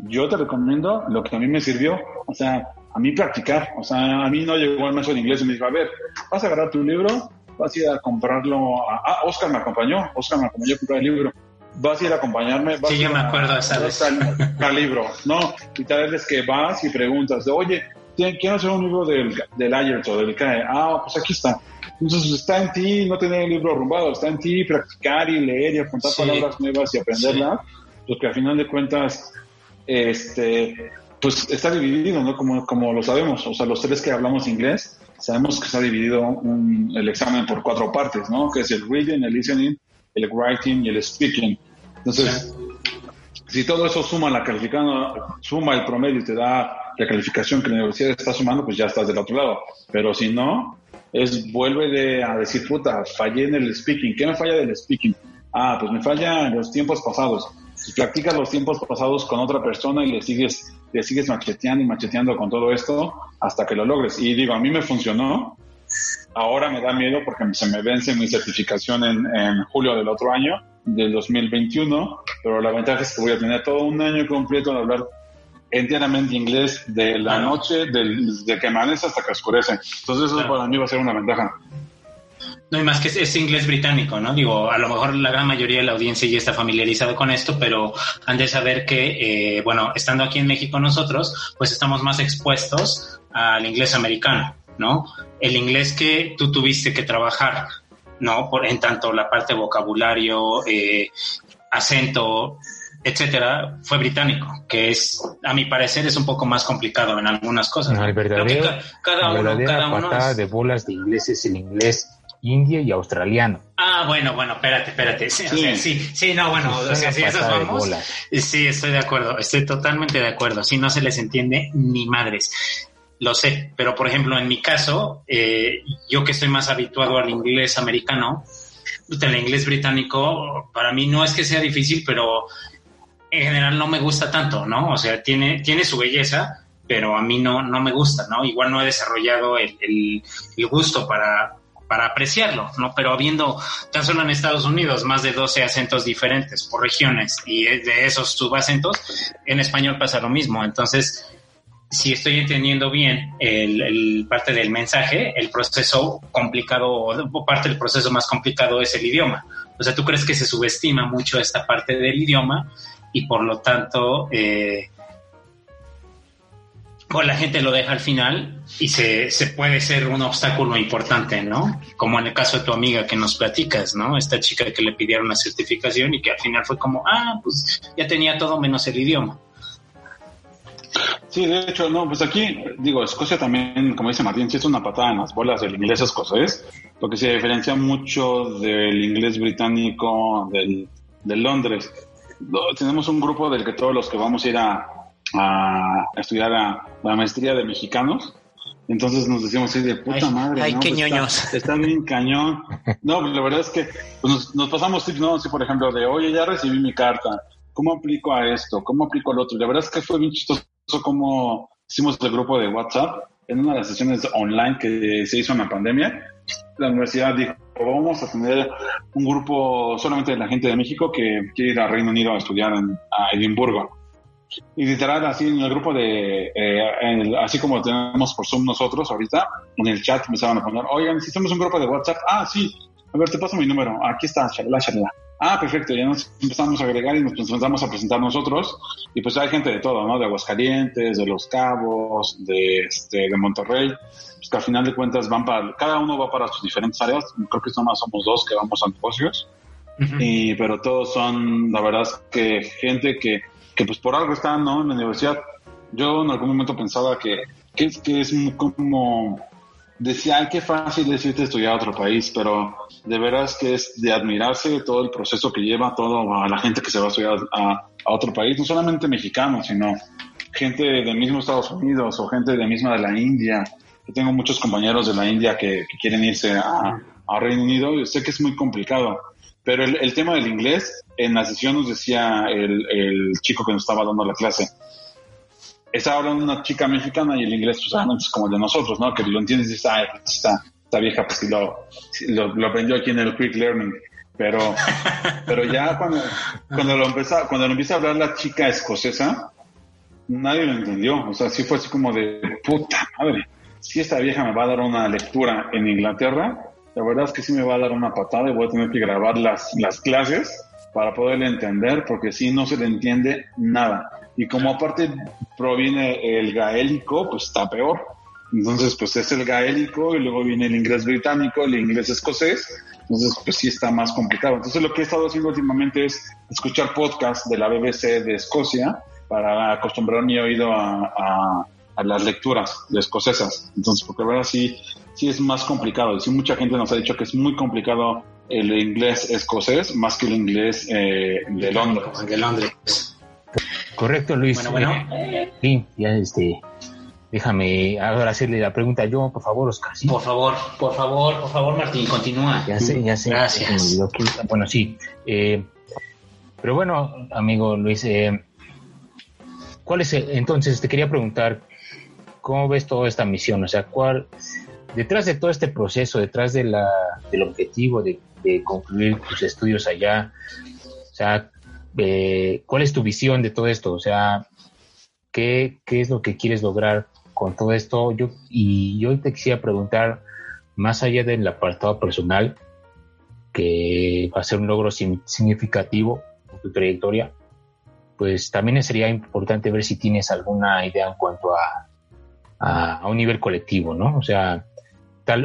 yo te recomiendo lo que a mí me sirvió, o sea, a mí practicar, o sea, a mí no llegó el maestro de inglés y me dijo, a ver, vas a agarrar tu libro, vas a ir a comprarlo, a, ah, Oscar me acompañó, Oscar me acompañó a comprar el libro, vas a ir a acompañarme, vas sí, yo me acuerdo de esa vez. Al, libro, ¿no? Y tal vez que vas y preguntas, de, oye, quiero hacer un libro del, del IELTS o del CAE, ah, pues aquí está. Entonces está en ti no tener el libro arrumbado, está en ti practicar y leer y apuntar palabras nuevas y aprenderlas, porque al final de cuentas, este, pues está dividido, ¿no? Como, como lo sabemos, o sea, los tres que hablamos inglés, sabemos que está dividido el examen por cuatro partes, ¿no? Que es el reading, el listening, el writing y el speaking. Entonces, si todo eso suma la calificando, suma el promedio y te da la calificación que la universidad está sumando, pues ya estás del otro lado. Pero si no, es vuelve de, a decir, puta, fallé en el speaking. ¿Qué me falla del speaking? Ah, pues me falla los tiempos pasados. Si practicas los tiempos pasados con otra persona y le sigues, le sigues macheteando y macheteando con todo esto hasta que lo logres. Y digo, a mí me funcionó. Ahora me da miedo porque se me vence mi certificación en, en julio del otro año, del 2021, pero la ventaja es que voy a tener todo un año completo de hablar enteramente inglés de la noche, del, de que amanece hasta que oscurece. Entonces eso para mí va a ser una ventaja. No, y más que es, inglés británico, ¿no? Digo, a lo mejor la gran mayoría de la audiencia ya está familiarizado con esto, pero han de saber que, eh, bueno, estando aquí en México nosotros, pues estamos más expuestos al inglés americano, ¿no? El inglés que tú tuviste que trabajar, ¿no? Por, en tanto la parte vocabulario, eh, acento, etcétera, fue británico, que es, a mi parecer, es un poco más complicado en algunas cosas. No, el verdadero, cada, uno, cada patada de bolas de inglés es el inglés india y australiano. Ah, bueno, bueno, espérate, espérate. Sí, sí, sí, no, bueno, o sea, si vamos. Sí, estoy de acuerdo, estoy totalmente de acuerdo. Si no se les entiende ni madres. Lo sé, pero por ejemplo, en mi caso, eh, yo que estoy más habituado al inglés americano, el inglés británico, para mí no es que sea difícil, pero en general no me gusta tanto, ¿no? O sea, tiene, tiene su belleza, pero a mí no, no me gusta, ¿no? Igual no he desarrollado el, el, gusto para, para apreciarlo, ¿no? Pero habiendo tan solo en Estados Unidos más de 12 acentos diferentes por regiones y de esos subacentos, en español pasa lo mismo. Entonces, si estoy entendiendo bien el, el, parte del mensaje, el proceso complicado, o parte del proceso más complicado es el idioma. O sea, ¿tú crees que se subestima mucho esta parte del idioma y por lo tanto eh, pues la gente lo deja al final y se, se, puede ser un obstáculo importante, ¿no? Como en el caso de tu amiga que nos platicas, ¿no? Esta chica que le pidieron una certificación y que al final fue como, ah, pues ya tenía todo menos el idioma. Sí, de hecho, no, pues aquí, digo, Escocia también, como dice Martín, sí es una patada en las bolas del inglés escocés, lo que se diferencia mucho del inglés británico del, de Londres tenemos un grupo del que todos los que vamos a ir a, estudiar a la maestría de mexicanos, entonces nos decimos así de puta madre. Ay, qué pues ñoños. Está, bien cañón. No, pues la verdad es que pues nos, pasamos tips, ¿no? Así, por ejemplo, de, oye, ya recibí mi carta. ¿Cómo aplico a esto? ¿Cómo aplico al otro? la verdad es que fue bien chistoso como hicimos el grupo de WhatsApp en una de las sesiones online que se hizo en la pandemia. La universidad dijo, vamos a tener un grupo solamente de la gente de México que quiere ir a Reino Unido a estudiar en, a Edimburgo. Y literal, así en el grupo de, eh, así como tenemos por Zoom nosotros ahorita, en el chat empezaban a poner, oigan, si un grupo de WhatsApp, ah, sí, a ver, te paso mi número, aquí está, charla, charla. Ah, perfecto, ya nos empezamos a agregar y nos empezamos a presentar nosotros. Y pues hay gente de todo, ¿no? De Aguascalientes, de Los Cabos, de, este, de Monterrey. Pues que al final de cuentas van para, cada uno va para sus diferentes áreas. Creo que nomás somos dos que vamos a negocios. y, pero todos son, la verdad es que gente que, que pues por algo están, ¿no? En la universidad. Yo en algún momento pensaba que, que, es, que es como decía, ay, qué fácil es irte a estudiar a otro país, pero de veras que es de admirarse todo el proceso que lleva todo a la gente que se va a estudiar a, otro país, no solamente mexicanos, sino gente del mismo Estados Unidos o gente de misma de la India. Yo tengo muchos compañeros de la India que, quieren irse a, Reino Unido y sé que es muy complicado. Pero el, tema del inglés, en la sesión nos decía el, el chico que nos estaba dando la clase, está hablando una chica mexicana y el inglés pues, es como el de nosotros, ¿no? Que lo entiendes y dices, ay, pues, está, está vieja, pues sí lo, lo, aprendió aquí en el Quick Learning. Pero, pero ya cuando, cuando, lo empieza, cuando lo empieza a hablar la chica escocesa, nadie lo entendió. O sea, sí fue así como de, puta madre, si esta vieja me va a dar una lectura en Inglaterra, la verdad es que sí me va a dar una patada y voy a tener que grabar las, las clases para poderle entender, porque si no se le entiende nada. Y como aparte proviene el gaélico, pues está peor. Entonces, pues es el gaélico y luego viene el inglés británico, el inglés escocés. Entonces, pues sí está más complicado. Entonces, lo que he estado haciendo últimamente es escuchar podcasts de la BBC de Escocia para acostumbrar mi oído a, las lecturas de escocesas. Entonces, porque ahora sí, sí es más complicado. Y sí, mucha gente nos ha dicho que es muy complicado el inglés escocés más que el inglés eh. De Londres. Correcto, Luis. Bueno, bueno. sí, ya este. Déjame ahora hacerle la pregunta yo, por favor, Oscar. Por favor, por favor, por favor, Martín, continúa. Ya sé, ya sé. Gracias. Bueno, sí. Eh, pero bueno, amigo Luis, eh, ¿cuál es entonces? Te quería preguntar, ¿cómo ves toda esta misión? O sea, ¿cuál, detrás de todo este proceso, detrás de la, del objetivo de, concluir tus estudios allá, o sea, eh, ¿cuál es tu visión de todo esto? O sea, ¿qué, ¿qué, es lo que quieres lograr con todo esto? Yo, y yo te quisiera preguntar, más allá del apartado personal, que va a ser un logro significativo en tu trayectoria, pues también sería importante ver si tienes alguna idea en cuanto a, a, un nivel colectivo, ¿no? O sea,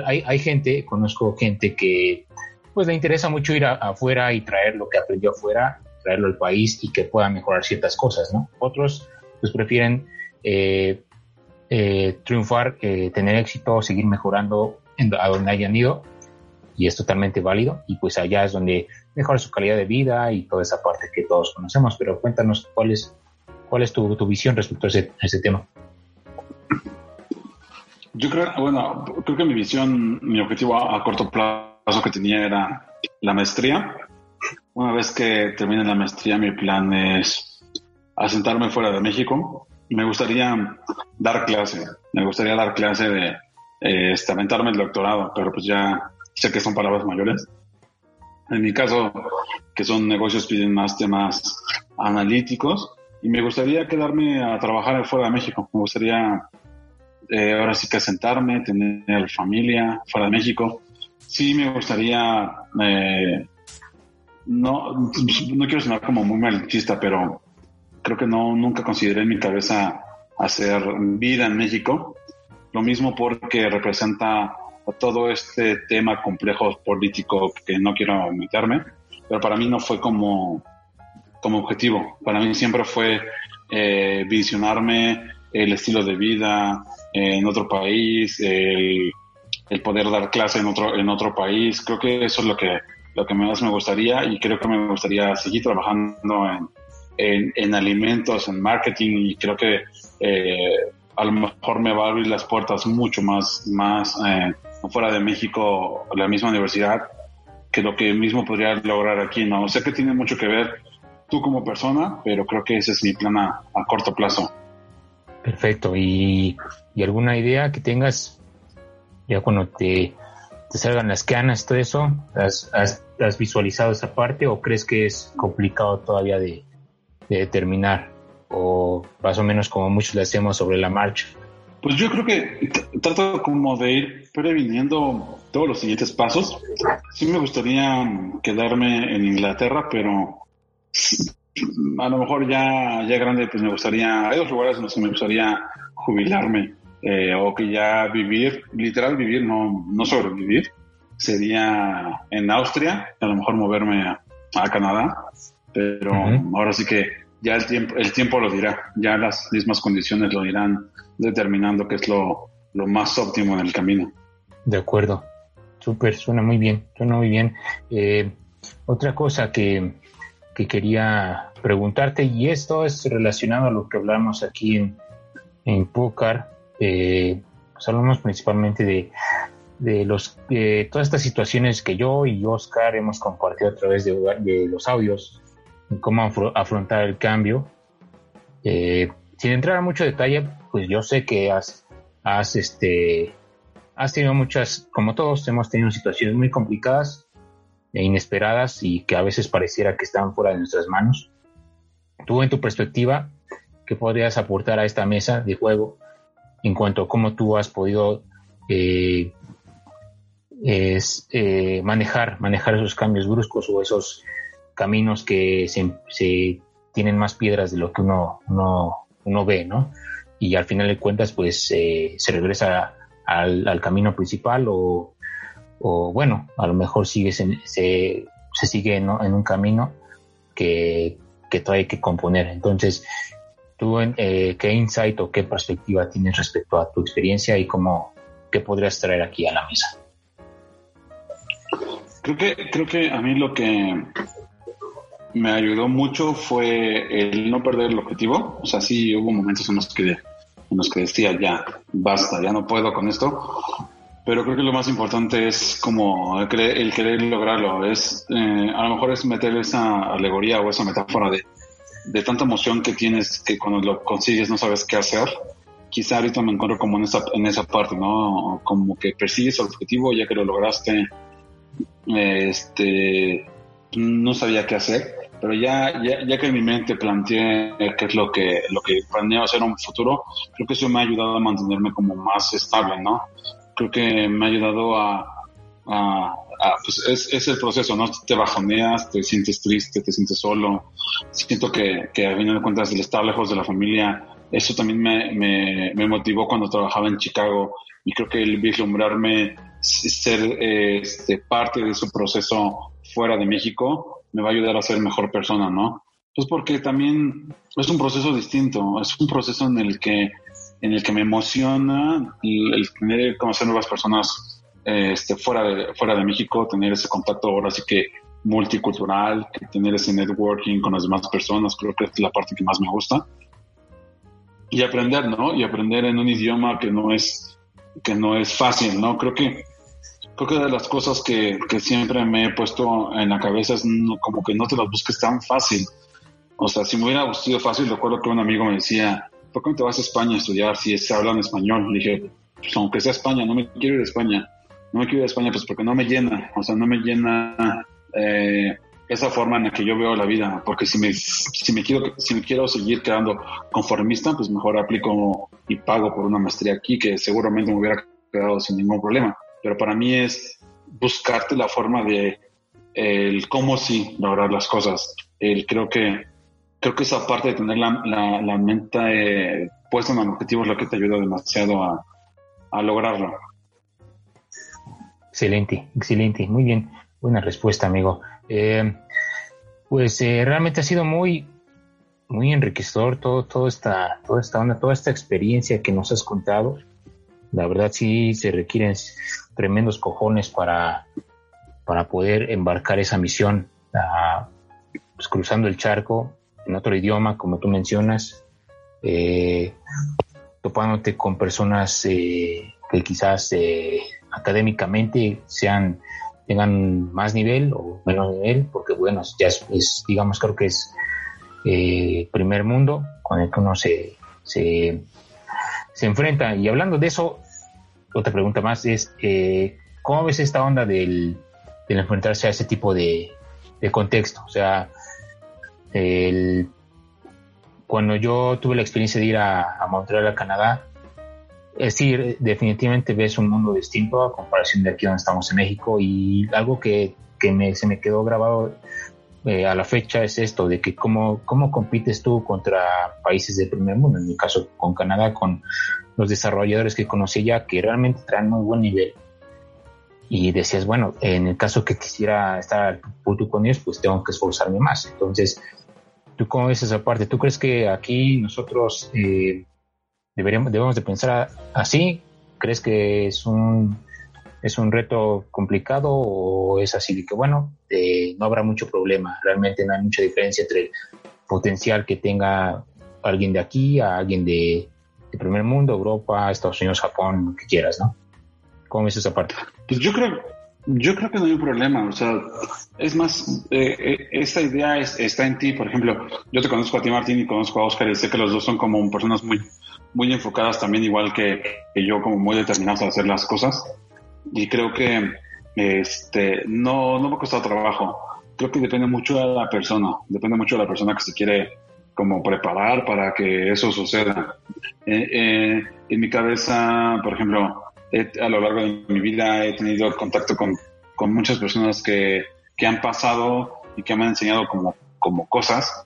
hay, hay gente, conozco gente que pues le interesa mucho ir afuera y traer lo que aprendió afuera, traerlo al país y que pueda mejorar ciertas cosas, ¿no? Otros pues prefieren eh, eh, triunfar, tener éxito, seguir mejorando a donde hayan ido y es totalmente válido y pues allá es donde mejora su calidad de vida y toda esa parte que todos conocemos, pero cuéntanos cuál es, cuál es tu, tu visión respecto a ese, ese tema. Yo creo, bueno, creo que mi visión, mi objetivo a, corto plazo que tenía era la maestría. Una vez que termine la maestría, mi plan es asentarme fuera de México. Me gustaría dar clase, me gustaría dar clase de eh, aventarme el doctorado, pero pues ya sé que son palabras mayores. En mi caso, que son negocios, piden más temas analíticos y me gustaría quedarme a trabajar fuera de México. Me gustaría eh, ahora sí que asentarme, tener familia fuera de México. Sí me gustaría, eh, no, no quiero sonar como muy malichista, pero creo que no, nunca consideré en mi cabeza hacer vida en México. Lo mismo porque representa todo este tema complejo político que no quiero meterme, pero para mí no fue como, como objetivo. Para mí siempre fue eh, visionarme el estilo de vida, en otro país, el, poder dar clase en otro, en otro país. Creo que eso es lo que, lo que más me gustaría y creo que me gustaría seguir trabajando en, en, alimentos, en marketing y creo que eh, a lo mejor me va a abrir las puertas mucho más, más eh, fuera de México, la misma universidad, que lo que mismo podría lograr aquí, ¿no? Sé que tiene mucho que ver tú como persona, pero creo que ese es mi plan a corto plazo. Perfecto. ¿Y, alguna idea que tengas ya cuando te, te salgan las canas, todo eso? ¿Has, visualizado esa parte o crees que es complicado todavía de, de determinar? ¿O más o menos como muchos le hacemos sobre la marcha? Pues yo creo que trato como de ir previniendo todos los siguientes pasos. sí me gustaría quedarme en Inglaterra, pero a lo mejor ya, ya grande, pues me gustaría, hay dos lugares en los me gustaría jubilarme eh, o que ya vivir, literal vivir, no, no sobrevivir, sería en Austria, a lo mejor moverme a, Canadá, pero ahora sí que ya el tiempo, el tiempo lo dirá, ya las mismas condiciones lo irán determinando qué es lo, lo más óptimo en el camino. De acuerdo, súper, suena muy bien, suena muy bien. Eh, otra cosa que, que quería preguntarte, y esto es relacionado a lo que hablamos aquí en, en PUCAR, eh, pues hablamos principalmente de, de los de todas estas situaciones que yo y Oscar hemos compartido a través de, de los audios, cómo afrontar el cambio. Eh, sin entrar a mucho detalle, pues yo sé que has, has, este, has tenido muchas, como todos, hemos tenido situaciones muy complicadas e inesperadas y que a veces pareciera que están fuera de nuestras manos. Tú, en tu perspectiva, ¿qué podrías aportar a esta mesa de juego en cuanto a cómo tú has podido eh, eh, manejar, manejar esos cambios bruscos o esos caminos que se, tienen más piedras de lo que uno, uno, ve, ¿no? Y al final de cuentas, pues eh, se regresa al, camino principal o, o bueno, a lo mejor sigue se, se, sigue en un camino que, que trae que componer. Entonces, eh, ¿qué insight o qué perspectiva tienes respecto a tu experiencia y cómo, qué podrías traer aquí a la mesa? Creo que, creo que a mí lo que me ayudó mucho fue el no perder el objetivo. O sea, sí hubo momentos en los que, en los que decía, ya, basta, ya no puedo con esto pero creo que lo más importante es como el querer, lograrlo. Es, eh, a lo mejor es meter esa alegoría o esa metáfora de, de tanta emoción que tienes que cuando lo consigues no sabes qué hacer. Quizá ahorita me encuentro como en esa, en esa parte, ¿no? Como que persigues el objetivo ya que lo lograste, este, no sabía qué hacer, pero ya, ya, ya que en mi mente planteé qué es lo que, lo que planeo hacer en un futuro, creo que eso me ha ayudado a mantenerme como más estable, ¿no? creo que me ha ayudado a, pues es, el proceso, ¿no? Te bajoneas, te sientes triste, te sientes solo. Siento que, que a fin de cuentas el estar lejos de la familia, eso también me, me, motivó cuando trabajaba en Chicago y creo que el vislumbrarme ser este, parte de ese proceso fuera de México me va a ayudar a ser mejor persona, ¿no? Pues porque también es un proceso distinto, es un proceso en el que en el que me emociona el, tener conocer nuevas personas este, fuera, de, fuera de México, tener ese contacto ahora sí que multicultural, tener ese networking con las demás personas, creo que es la parte que más me gusta. Y aprender, ¿no? Y aprender en un idioma que no es, que no es fácil, ¿no? Creo que, creo que de las cosas que, que siempre me he puesto en la cabeza es como que no te las busques tan fácil. O sea, si me hubiera sido fácil, recuerdo que un amigo me decía, ¿por qué no te vas a España a estudiar si se habla en español? Le dije, pues aunque sea España, no me quiero ir a España. No me quiero ir a España, pues porque no me llena, o sea, no me llena eh, esa forma en la que yo veo la vida, porque si me, si me quiero, si me quiero seguir quedando conformista, pues mejor aplico y pago por una maestría aquí, que seguramente me hubiera quedado sin ningún problema. Pero para mí es buscarte la forma de el cómo sí lograr las cosas. El, creo que creo que esa parte de tener la, la, mente eh, puesta en el objetivo es lo que te ayuda demasiado a, a lograrlo. Excelente, excelente, muy bien, buena respuesta, amigo. Eh, pues eh, realmente ha sido muy, muy enriquecedor todo, todo esta, toda esta onda, toda esta experiencia que nos has contado. La verdad sí se requieren tremendos cojones para, para poder embarcar esa misión, pues, cruzando el charco, en otro idioma, como tú mencionas, eh, topándote con personas eh, que quizás eh, académicamente sean tengan más nivel o menos nivel, porque bueno, ya es, digamos, creo que es primer mundo con el que uno se, se, enfrenta. Y hablando de eso, otra pregunta más es, ¿cómo ves esta onda del, enfrentarse a ese tipo de, de contexto? O sea, el, cuando yo tuve la experiencia de ir a, Montreal, a Canadá, Es decir, definitivamente ves un mundo distinto a comparación de aquí donde estamos en México y algo que, que se me quedó grabado eh, a la fecha es esto, de que cómo, cómo compites tú contra países del primer mundo, en mi caso con Canadá, con los desarrolladores que conocí ya, que realmente traen muy buen nivel. Y decías, bueno, en el caso que quisiera estar punto con ellos, pues tengo que esforzarme más. Entonces, ¿tú cómo ves esa parte? ¿Tú crees que aquí nosotros eh, deberíamos, debemos de pensar así? ¿Crees que es un, es un reto complicado o es así de que, bueno, eh, no habrá mucho problema? Realmente no hay mucha diferencia entre el potencial que tenga alguien de aquí a alguien de, primer mundo, Europa, Estados Unidos, Japón, lo que quieras, ¿no? ¿Cómo ves esa parte? Pues yo creo, yo creo que no hay un problema, o sea, es más, eh, eh, esta idea está en ti, por ejemplo, yo te conozco a ti Martín y conozco a Oscar y sé que los dos son como personas muy, muy enfocadas también, igual que, yo, como muy determinados a hacer las cosas y creo que este, no, no me ha costado trabajo, creo que depende mucho de la persona, depende mucho de la persona que se quiere como preparar para que eso suceda. Eh, en mi cabeza, por ejemplo, a lo largo de mi vida he tenido contacto con, con muchas personas que, que, han pasado y que me han enseñado como, como cosas,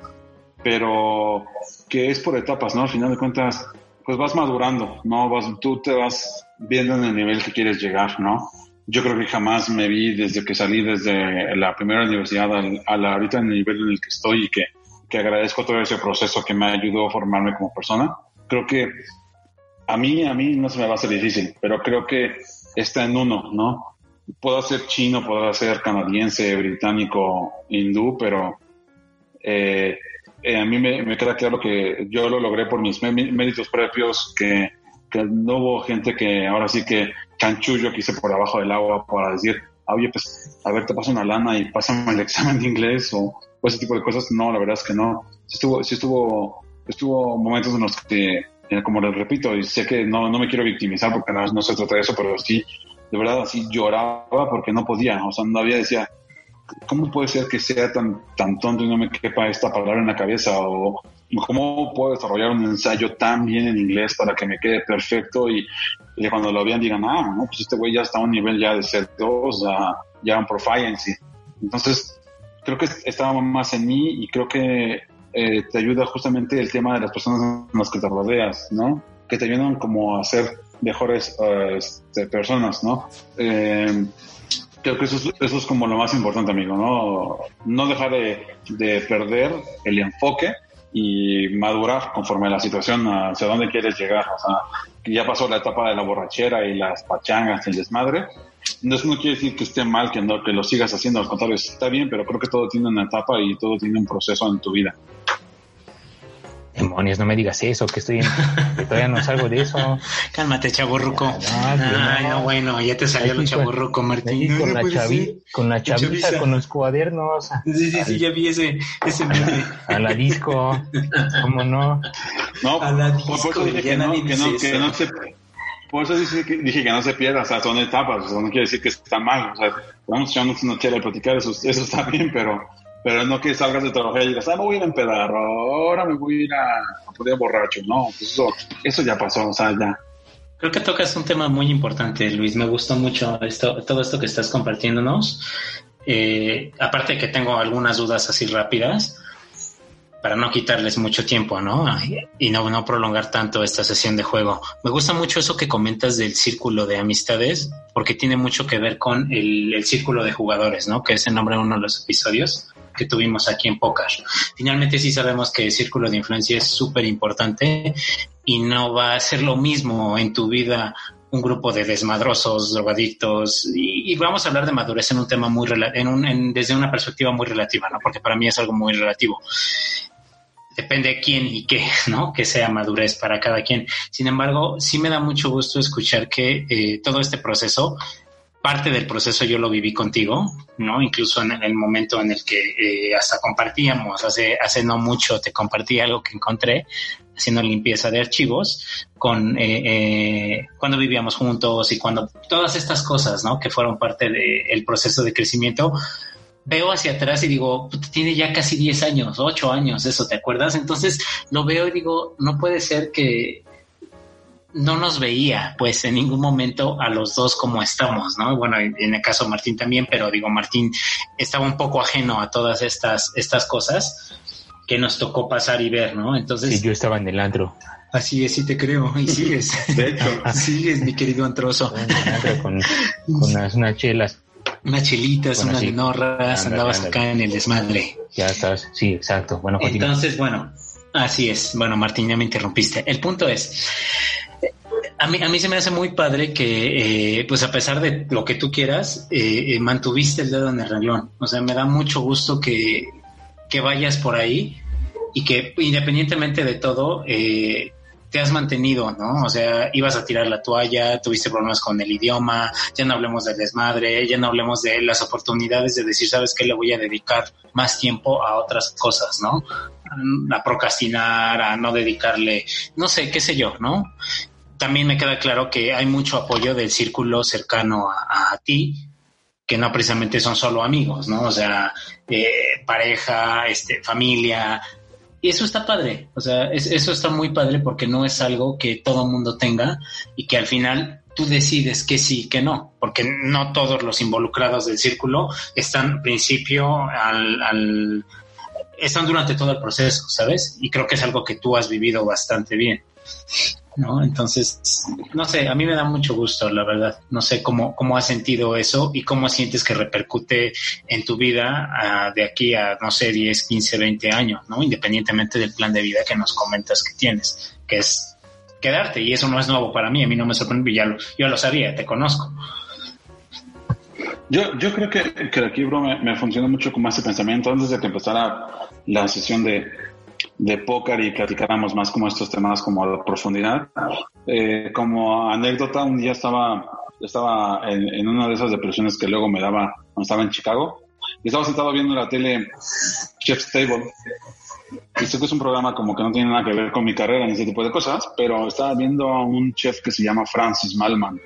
pero que es por etapas, ¿no? Al final de cuentas, pues vas madurando, ¿no? Vas, tú te vas viendo en el nivel que quieres llegar, ¿no? Yo creo que jamás me vi desde que salí desde la primera universidad a la, ahorita en el nivel en el que estoy y que, que agradezco todo ese proceso que me ayudó a formarme como persona. Creo que a mí, a mí no se me va a hacer difícil, pero creo que está en uno, ¿no? Puedo ser chino, puedo ser canadiense, británico, hindú, pero eh, eh, a mí me, queda claro que yo lo logré por mis méritos propios, que, no hubo gente que ahora sí que chanchullo que hice por abajo del agua para decir, oye, pues a ver, te paso una lana y pásame el examen de inglés o, ese tipo de cosas. No, la verdad es que no. Sí estuvo, sí estuvo, estuvo momentos en los que eh, como les repito, y sé que no, no me quiero victimizar porque no, no se trata de eso, pero sí, de verdad, así lloraba porque no podía, o sea, no había, decía, ¿cómo puede ser que sea tan, tan tonto y no me quepa esta palabra en la cabeza? O ¿cómo puedo desarrollar un ensayo tan bien en inglés para que me quede perfecto y, cuando lo vean digan, ah, no, pues este güey ya está a un nivel ya de ser 2 ya, un proficiency. Entonces, creo que estaba más en mí y creo que eh, te ayuda justamente el tema de las personas con las que te rodeas, ¿no? Que te ayudan como a ser mejores eh, este, personas, ¿no? Eh, creo que eso es, como lo más importante, amigo, ¿no? No dejar de, perder el enfoque y madurar conforme a la situación hacia dónde quieres llegar. O sea, ya pasó la etapa de la borrachera y las pachangas y el desmadre. No, no quiere decir que esté mal que, no, que lo sigas haciendo, al contrario, está bien, pero creo que todo tiene una etapa y todo tiene un proceso en tu vida. Demonios, no me digas eso, que estoy que todavía no salgo de eso. Cálmate, chaburruco. No, bueno, ya te salió el chaburruco, Martín. con, la chavi, con la chavita, con los cuadernos. Sí, sí, sí, ya vi ese, ese meme. A la disco, ¿cómo no? No, a la disco, por eso dije que no, que no, que no se... Por eso dije que, dije que no se pierda, o sea, son etapas, o sea, no quiere decir que está mal, o sea, vamos echarnos una chela y platicar, eso, eso está bien, pero pero no que salgas de trabajar y digas, ah, me voy a ir a empedar, ahora me voy a ir a, poner borracho. No, pues eso, eso ya pasó, o sea, ya. Creo que tocas un tema muy importante, Luis. Me gustó mucho esto, todo esto que estás compartiéndonos. Eh, aparte de que tengo algunas dudas así rápidas, para no quitarles mucho tiempo, ¿no? Y no, no prolongar tanto esta sesión de juego. Me gusta mucho eso que comentas del círculo de amistades, porque tiene mucho que ver con el, el círculo de jugadores, ¿no? Que es el nombre de uno de los episodios que tuvimos aquí en Poker. Finalmente sí sabemos que el círculo de influencia es súper importante y no va a ser lo mismo en tu vida un grupo de desmadrosos, drogadictos, y, vamos a hablar de madurez en un tema muy, en un, desde una perspectiva muy relativa, ¿no? Porque para mí es algo muy relativo. Depende de quién y qué, ¿no? Que sea madurez para cada quien. Sin embargo, sí me da mucho gusto escuchar que eh, todo este proceso parte del proceso yo lo viví contigo, ¿no? Incluso en el momento en el que eh, hasta compartíamos, hace, hace no mucho te compartí algo que encontré haciendo limpieza de archivos con eh, eh, cuando vivíamos juntos y cuando todas estas cosas, ¿no? Que fueron parte del proceso de crecimiento. Veo hacia atrás y digo, tiene ya casi 10 años, 8 años, eso, ¿te acuerdas? Entonces lo veo y digo, no puede ser que no nos veía, pues en ningún momento a los dos como estamos, ¿no? Bueno, en el caso de Martín también, pero digo, Martín estaba un poco ajeno a todas estas, estas cosas que nos tocó pasar y ver, ¿no? Entonces. Sí, yo estaba en el antro. Así es, sí te creo, y sigues. De hecho. sigues, mi querido antroso. Con, con unas, unas chelas. Unas chelitas, unas menorras, andabas acá en el desmadre. Ya estás, sí, exacto. Bueno, Entonces, bueno, así es. Bueno, Martín, ya me interrumpiste. El punto es, a mí, a mí se me hace muy padre que, eh, pues a pesar de lo que tú quieras, eh, eh, mantuviste el dedo en el renglón. O sea, me da mucho gusto que, que vayas por ahí y que independientemente de todo, te has mantenido, ¿no? O sea, ibas a tirar la toalla, tuviste problemas con el idioma, ya no hablemos del desmadre, ya no hablemos de las oportunidades de decir, ¿sabes qué? Le voy a dedicar más tiempo a otras cosas, ¿no? A procrastinar, a no dedicarle, no sé, qué sé yo, ¿no? También me queda claro que hay mucho apoyo del círculo cercano a, ti, que no precisamente son solo amigos, ¿no? O sea, eh, pareja, este, familia, y eso está padre, o sea, eso está muy padre porque no es algo que todo mundo tenga y que al final tú decides que sí, que no, porque no todos los involucrados del círculo están al principio al, al están durante todo el proceso, ¿sabes? Y creo que es algo que tú has vivido bastante bien. ¿No? Entonces, no sé, a mí me da mucho gusto, la verdad. No sé cómo, cómo has sentido eso y cómo sientes que repercute en tu vida ah, de aquí a, no sé, 10, 15, 20 años, ¿no? Independientemente del plan de vida que nos comentas que tienes, que es quedarte. Y eso no es nuevo para mí, a mí no me sorprende, ya lo, yo lo sabía, te conozco. Yo, yo creo que, que aquí, bro, me, me funcionó mucho como ese pensamiento antes de que empezara la sesión de, de póker y platicáramos más como estos temas como a profundidad. Eh, como anécdota, un día estaba, estaba en, una de esas depresiones que luego me daba cuando estaba en Chicago y estaba sentado viendo la tele Chef's Table. Y sé que es un programa como que no tiene nada que ver con mi carrera ni ese tipo de cosas, pero estaba viendo a un chef que se llama Francis Malman.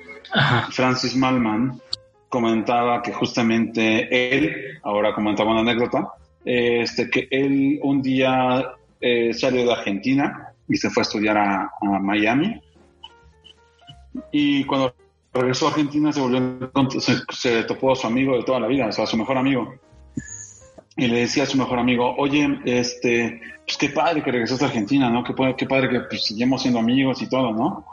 Francis Malman comentaba que justamente él, ahora comentaba una anécdota, este, que él un día eh, salió de Argentina y se fue a estudiar a, Miami. Y cuando regresó a Argentina se volvió, se, topó a su amigo de toda la vida, o sea, a su mejor amigo. Y le decía a su mejor amigo, oye, este, pues qué padre que regresaste a Argentina, ¿no? Qué, padre que pues, seguimos siendo amigos y todo, ¿no?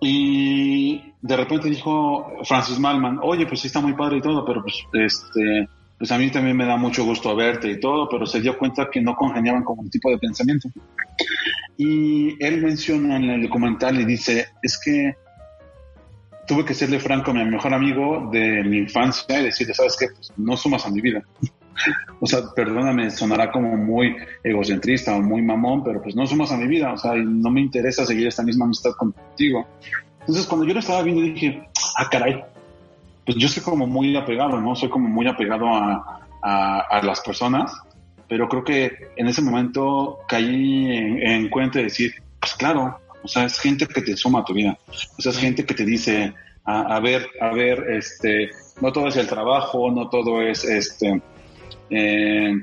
Y de repente dijo Francis Malman, oye, pues sí está muy padre y todo, pero pues, este, pues a mí también me da mucho gusto verte y todo, pero se dio cuenta que no congeniaban con un tipo de pensamiento. Y él menciona en el documental y dice, es que tuve que serle franco a mi mejor amigo de mi infancia y decirle, ¿sabes qué? Pues no sumas a mi vida. o sea, perdóname, sonará como muy egocentrista o muy mamón, pero pues no sumas a mi vida, o sea, no me interesa seguir esta misma amistad contigo. Entonces, cuando yo lo estaba viendo, dije, ah, caray, pues yo soy como muy apegado, ¿no? Soy como muy apegado a, a, las personas, pero creo que en ese momento caí en, cuenta de decir, pues claro, o sea, es gente que te suma a tu vida, o sea, es gente que te dice, a, ver, a ver, este, no todo es el trabajo, no todo es, este, eh,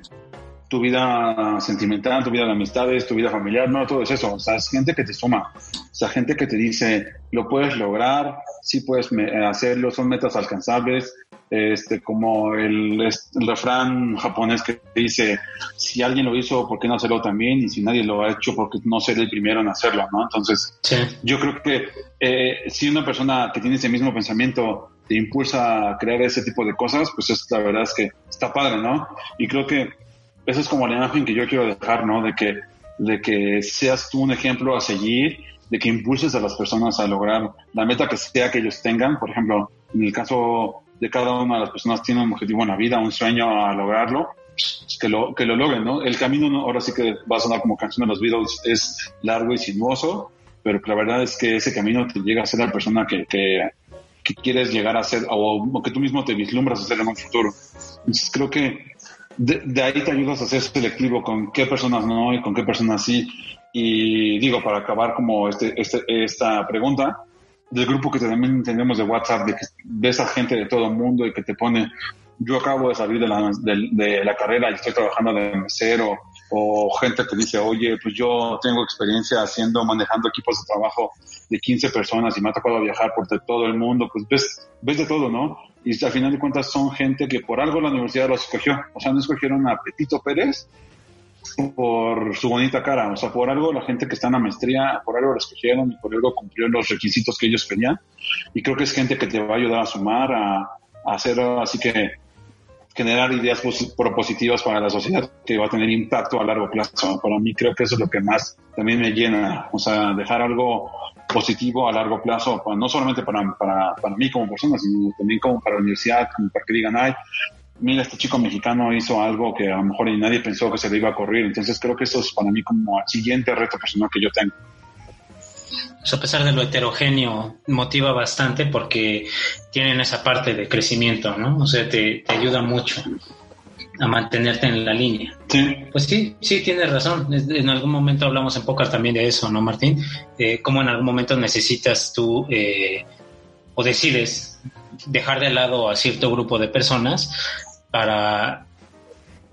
tu vida sentimental, tu vida de amistades, tu vida familiar, no todo es eso, o sea, es gente que te suma, o sea, gente que te dice, lo puedes lograr, sí puedes hacerlo, son metas alcanzables, este, como el, refrán japonés que dice, si alguien lo hizo, ¿por qué no hacerlo también? Y si nadie lo ha hecho, ¿por qué no ser el primero en hacerlo? ¿no? Entonces, yo creo que eh, si una persona que tiene ese mismo pensamiento te impulsa a crear ese tipo de cosas, pues es, la verdad es que está padre, ¿no? Y creo que esa es como la imagen que yo quiero dejar, ¿no? De que, de que seas tú un ejemplo a seguir, de que impulses a las personas a lograr la meta que sea que ellos tengan. Por ejemplo, en el caso de cada una de las personas tiene un objetivo en la vida, un sueño a lograrlo, pues que lo, que lo logren, ¿no? El camino ahora sí que va a sonar como canción de los Beatles, es largo y sinuoso, pero la verdad es que ese camino te llega a ser la persona que, quieres llegar a ser o, o, que tú mismo te vislumbras a ser en un futuro. Entonces creo que de, ahí te ayudas a ser selectivo con qué personas no y con qué personas sí. Y digo, para acabar como este, este, esta pregunta, del grupo que también tenemos de WhatsApp, de que ves a gente de todo el mundo y que te pone yo acabo de salir de la, la carrera y estoy trabajando de mesero, o gente que dice, oye, pues yo tengo experiencia haciendo, manejando equipos de trabajo de 15 personas y me ha tocado viajar por todo el mundo, pues ves, ves de todo, ¿no? Y al final de cuentas son gente que por algo la universidad los escogió. O sea, no escogieron a Petito Pérez por su bonita cara. O sea, por algo la gente que está en la maestría, por algo lo escogieron y por algo cumplió los requisitos que ellos querían. Y creo que es gente que te va a ayudar a sumar, a, a hacer así que generar ideas propositivas para la sociedad que va a tener impacto a largo plazo. Para mí creo que eso es lo que más también me llena, o sea, dejar algo positivo a largo plazo, no solamente para, para, para mí como persona, sino también como para la universidad, como para que digan, ay, mira, este chico mexicano hizo algo que a lo mejor nadie pensó que se le iba a ocurrir. Entonces creo que eso es para mí como el siguiente reto personal que yo tengo. Pues a pesar de lo heterogéneo, motiva bastante porque tienen esa parte de crecimiento, ¿no? O sea, te, ayuda mucho a mantenerte en la línea. Sí. Pues sí, sí, tienes razón. En algún momento hablamos en Poker también de eso, ¿no, Martín? Eh, cómo en algún momento necesitas tú eh, o decides dejar de lado a cierto grupo de personas para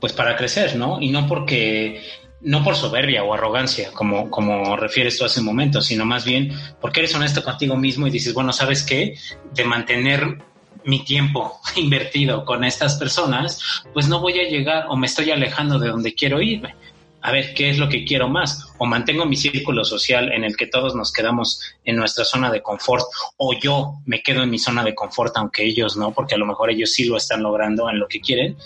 pues para crecer, ¿no? Y no porque no por soberbia o arrogancia, como, como refieres tú hace un momento, sino más bien porque eres honesto contigo mismo y dices, bueno, ¿sabes qué? De mantener mi tiempo invertido con estas personas, pues no voy a llegar o me estoy alejando de donde quiero irme. A ver, ¿qué es lo que quiero más? O mantengo mi círculo social en el que todos nos quedamos en nuestra zona de confort, o yo me quedo en mi zona de confort, aunque ellos no, porque a lo mejor ellos sí lo están logrando en lo que quieren,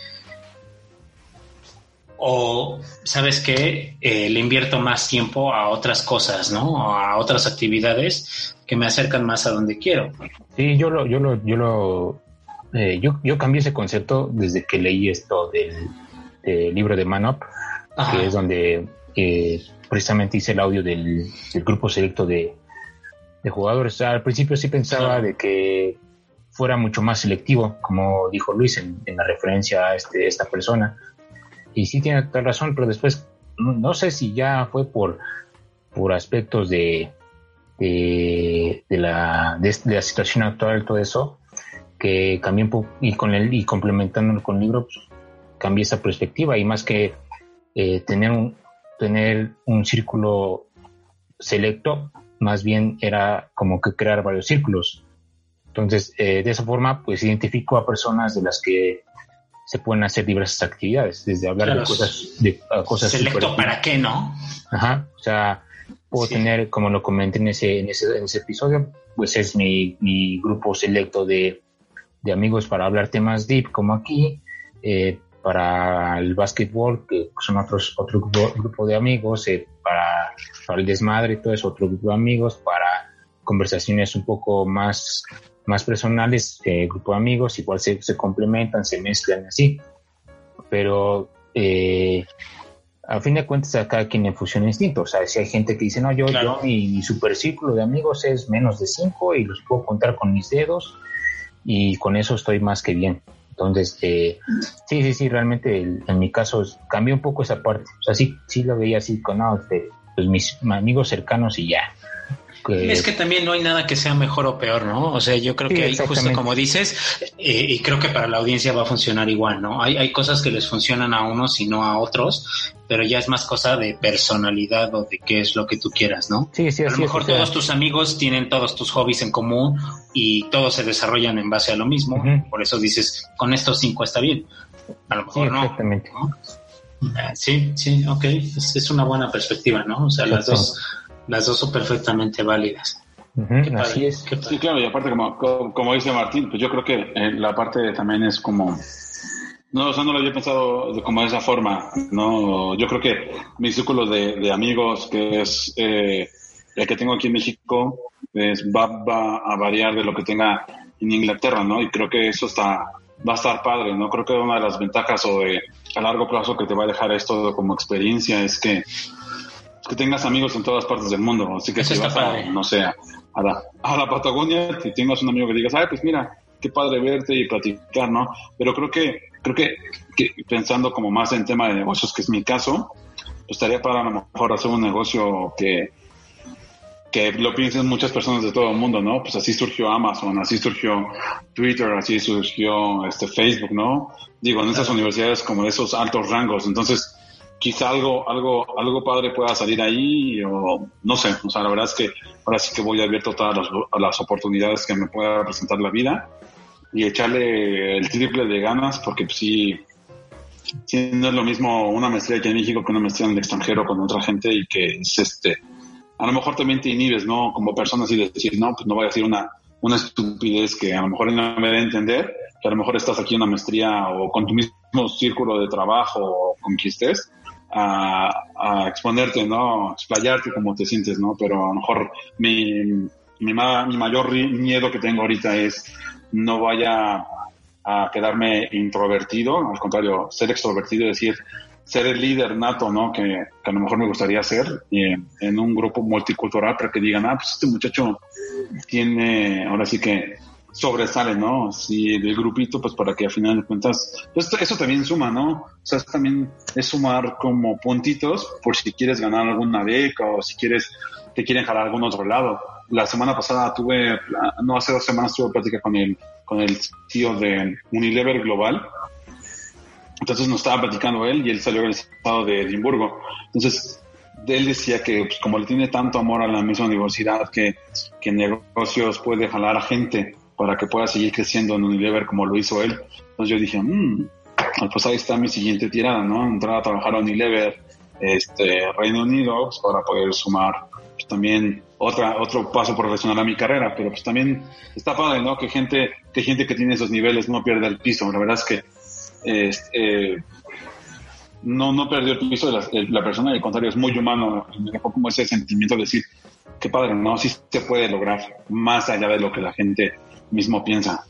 o sabes que eh, le invierto más tiempo a otras cosas, ¿no? A otras actividades que me acercan más a donde quiero. Sí, yo lo, yo lo, yo lo, eh, yo, yo cambié ese concepto desde que leí esto del, libro de Manop, que es donde eh, precisamente hice el audio del, grupo selecto de, jugadores. al principio sí pensaba de que fuera mucho más selectivo, como dijo Luis en, en la referencia a este, esta persona y sí tiene toda razón, pero después no, sé si ya fue por, por aspectos de, de, la, de, la situación actual, todo eso, que cambié y con el y complementándolo con el libro, pues, cambié esa perspectiva y más que eh, tener un tener un círculo selecto, más bien era como que crear varios círculos. Entonces, eh, de esa forma, pues identifico a personas de las que se pueden hacer diversas actividades, desde hablar de cosas de cosas selecto para qué, ¿no? Ajá, o sea, puedo tener, como lo comenté en ese, en ese, en ese episodio, pues es mi, mi grupo selecto de, de, amigos para hablar temas deep, como aquí, eh, para el básquetbol, que son otros, otro grupo, de amigos, eh, para, para el desmadre, todo es otro grupo de amigos, para conversaciones un poco más más personales, eh, grupo de amigos, igual se, se, complementan, se mezclan así. Pero eh, a fin de cuentas a cada quien le funciona instinto. O sea, si hay gente que dice, no, yo, yo mi, mi, super círculo de amigos es menos de cinco y los puedo contar con mis dedos y con eso estoy más que bien. Entonces, eh, sí, sí, sí, realmente en mi caso cambió un poco esa parte. O sea, sí, sí lo veía así con, no, este, pues mis amigos cercanos y ya. Es que también no hay nada que sea mejor o peor, ¿no? O sea, yo creo que ahí, justo como dices, eh, y creo que para la audiencia va a funcionar igual, ¿no? Hay, hay cosas que les funcionan a unos y no a otros, pero ya es más cosa de personalidad o de qué es lo que tú quieras, ¿no? Sí, sí, A lo mejor todos tus amigos tienen todos tus hobbies en común y todos se desarrollan en base a lo mismo, por eso dices, con estos cinco está bien. A lo mejor no. Exactamente. Ah, sí, sí, ok, es, una buena perspectiva, ¿no? O sea, las dos las dos son perfectamente válidas. así es. Sí, claro, y aparte, como, como, dice Martín, pues yo creo que eh, la parte también es como. No, o sea, no lo había pensado de, como de esa forma, ¿no? Yo creo que mi círculo de, amigos, que es eh, el que tengo aquí en México, es, va, va a variar de lo que tenga en Inglaterra, ¿no? Y creo que eso está, va a estar padre, ¿no? Creo que una de las ventajas o de a largo plazo que te va a dejar esto como experiencia es que que tengas amigos en todas partes del mundo. Así que si vas a, no sé, a la, a la Patagonia, si tengas un amigo que digas, ay, pues mira, qué padre verte y platicar, ¿no? Pero creo que, creo que, pensando como más en tema de negocios, que es mi caso, pues estaría para a lo mejor hacer un negocio que, que lo piensen muchas personas de todo el mundo, ¿no? Pues así surgió Amazon, así surgió Twitter, así surgió este Facebook, ¿no? Digo, en esas universidades como de esos altos rangos. Entonces, quizá algo, algo, algo padre pueda salir ahí o no sé. O sea, la verdad es que ahora sí que voy abierto a todas las, a oportunidades que me pueda presentar la vida y echarle el triple de ganas porque pues, sí, sí, no es lo mismo una maestría aquí en México que una maestría en el extranjero con otra gente y que es este a lo mejor también te inhibes, ¿no? Como persona así de decir, no, pues no voy a decir una, una estupidez que a lo mejor no me da a entender, que a lo mejor estás aquí en una maestría o con tu mismo círculo de trabajo o con a, exponerte, ¿no? Explayarte como te sientes, ¿no? Pero a lo mejor mi, mi, mi mayor miedo que tengo ahorita es no vaya a quedarme introvertido, al contrario, ser extrovertido, decir, ser el líder nato, ¿no? Que, a lo mejor me gustaría ser en un grupo multicultural para que digan, ah, pues este muchacho tiene, ahora sí que sobresale, ¿no? Si del grupito, pues para que al final de cuentas, pues eso también suma, ¿no? O sea, también es sumar como puntitos por si quieres ganar alguna beca o si quieres, te quieren jalar a algún otro lado. La semana pasada tuve, no hace dos semanas tuve plática con el, con el tío de Unilever Global entonces nos estaba platicando él y él salió del estado de Edimburgo. Entonces, él decía que pues, como le tiene tanto amor a la misma universidad, que, que negocios puede jalar a gente para que pueda seguir creciendo en Unilever como lo hizo él. Entonces yo dije, mmm, pues ahí está mi siguiente tirada, ¿no? Entrar a trabajar a Unilever, este, Reino Unido, pues, para poder sumar pues, también otra, otro paso profesional a mi carrera, pero pues también está padre, ¿no? Que gente, que gente que tiene esos niveles no pierda el piso. La verdad es que este, no, no perdió el piso de la, persona, al contrario, es muy humano. Me dejó como ese sentimiento de decir, qué padre, ¿no? Sí se puede lograr más allá de lo que la gente mismo piensa.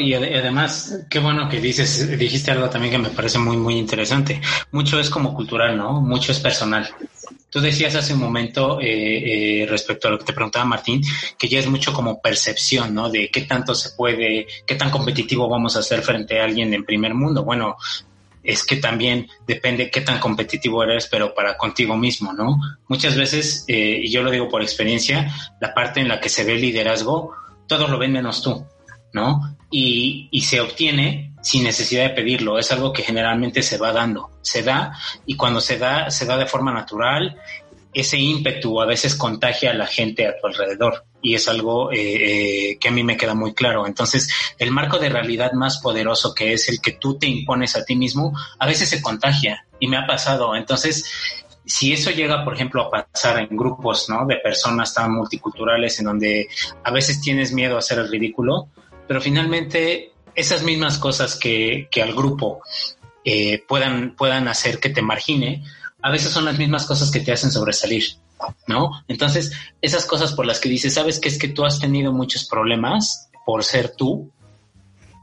y además, qué bueno que dices, dijiste algo también que me parece muy, muy interesante. Mucho es como cultural, ¿no? Mucho es personal. Tú decías hace un momento eh, eh, respecto a lo que te preguntaba Martín, que ya es mucho como percepción, ¿no? De qué tanto se puede, qué tan competitivo vamos a ser frente a alguien en primer mundo. Bueno, es que también depende qué tan competitivo eres, pero para contigo mismo, ¿no? Muchas veces, eh, y yo lo digo por experiencia, la parte en la que se ve liderazgo, todos lo ven menos tú, ¿no? Y, y se obtiene sin necesidad de pedirlo. Es algo que generalmente se va dando. Se da y cuando se da, se da de forma natural. Ese ímpetu a veces contagia a la gente a tu alrededor y es algo eh, eh, que a mí me queda muy claro. Entonces, el marco de realidad más poderoso que es el que tú te impones a ti mismo, a veces se contagia y me ha pasado. Entonces, si eso llega, por ejemplo, a pasar en grupos, ¿no? De personas tan multiculturales en donde a veces tienes miedo a hacer el ridículo, pero finalmente esas mismas cosas que, que al grupo eh, puedan, puedan hacer que te margine, a veces son las mismas cosas que te hacen sobresalir, ¿no? Entonces, esas cosas por las que dices, sabes que es que tú has tenido muchos problemas por ser tú,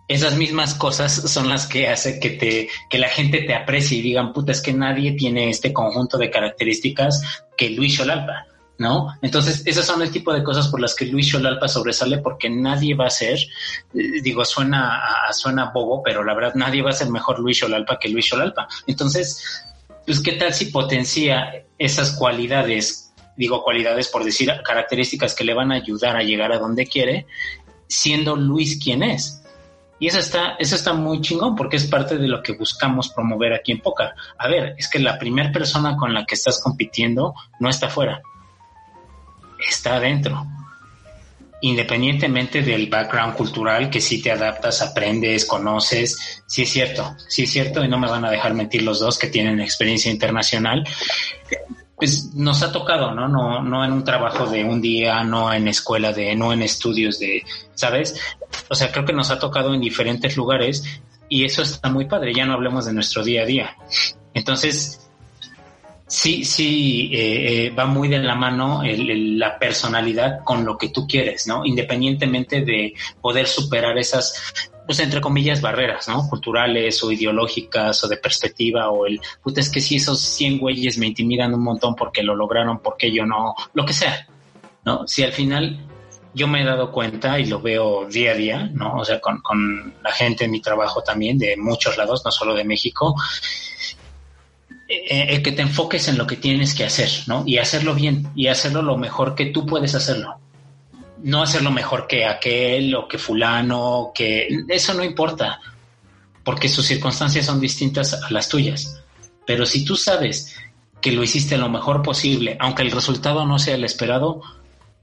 esas mismas cosas son las que hace que te, que la gente te aprecie y digan, puta, es que nadie tiene este conjunto de características que Luis Xolalpa. ¿no? Entonces, esas son el tipo de cosas por las que Luis Xolalpa sobresale porque nadie va a ser, eh, digo, suena, suena bobo, pero la verdad nadie va a ser mejor Luis Xolalpa que Luis Xolalpa. Entonces, pues, ¿qué tal si potencia esas cualidades, digo cualidades por decir características que le van a ayudar a llegar a donde quiere, siendo Luis quien es? Y eso está, eso está muy chingón porque es parte de lo que buscamos promover aquí en Poca. A ver, es que la primera persona con la que estás compitiendo no está fuera está adentro. Independientemente del background cultural que si te adaptas, aprendes, conoces, sí es cierto, sí es cierto, y no me van a dejar mentir los dos que tienen experiencia internacional. Pues nos ha tocado, ¿no? No, no en un trabajo de un día, no en escuela de, no en estudios de, ¿sabes? O sea, creo que nos ha tocado en diferentes lugares y eso está muy padre. Ya no hablemos de nuestro día a día. Entonces, sí, sí, eh, eh, va muy de la mano la personalidad con lo que tú quieres, ¿no? Independientemente de poder superar esas, pues entre comillas, barreras, ¿no? Culturales o ideológicas o de perspectiva o el, puta, es que si esos 100 güeyes me intimidan un montón porque lo lograron, porque yo no, lo que sea, ¿no? Si al final yo me he dado cuenta y lo veo día a día, ¿no? O sea, con la gente en mi trabajo también, de muchos lados, no solo de México, eh, que te enfoques en lo que tienes que hacer, ¿no? Y hacerlo bien y hacerlo lo mejor que tú puedes hacerlo. No hacerlo mejor que aquel o que fulano, que eso no importa, porque sus circunstancias son distintas a las tuyas. Pero si tú sabes que lo hiciste lo mejor posible, aunque el resultado no sea el esperado,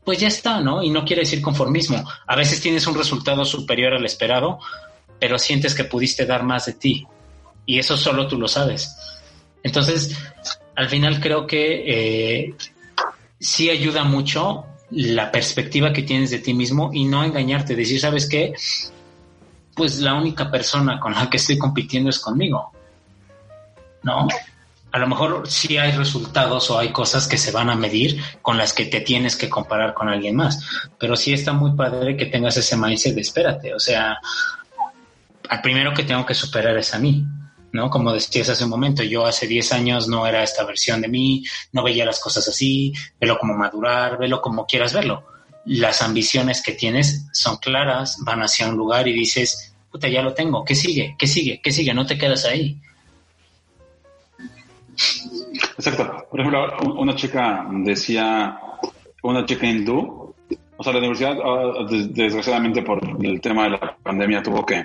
pues ya está, ¿no? Y no quiere decir conformismo. A veces tienes un resultado superior al esperado, pero sientes que pudiste dar más de ti. Y eso solo tú lo sabes. Entonces, al final creo que eh, sí ayuda mucho la perspectiva que tienes de ti mismo y no engañarte, decir, ¿sabes qué? Pues la única persona con la que estoy compitiendo es conmigo. ¿No? a lo mejor sí hay resultados o hay cosas que se van a medir con las que te tienes que comparar con alguien más, pero sí está muy padre que tengas ese mindset de espérate, o sea, al primero que tengo que superar es a mí, ¿no? Como decías hace un momento, yo hace 10 años no era esta versión de mí, no veía las cosas así, velo como madurar, velo como quieras verlo. Las ambiciones que tienes son claras, van hacia un lugar y dices, puta, ya lo tengo, ¿qué sigue? ¿Qué sigue? ¿Qué sigue? No te quedas ahí. Exacto. Por ejemplo, una chica decía, una chica hindú, o sea, la universidad, ah, desgraciadamente por el tema de la pandemia, tuvo que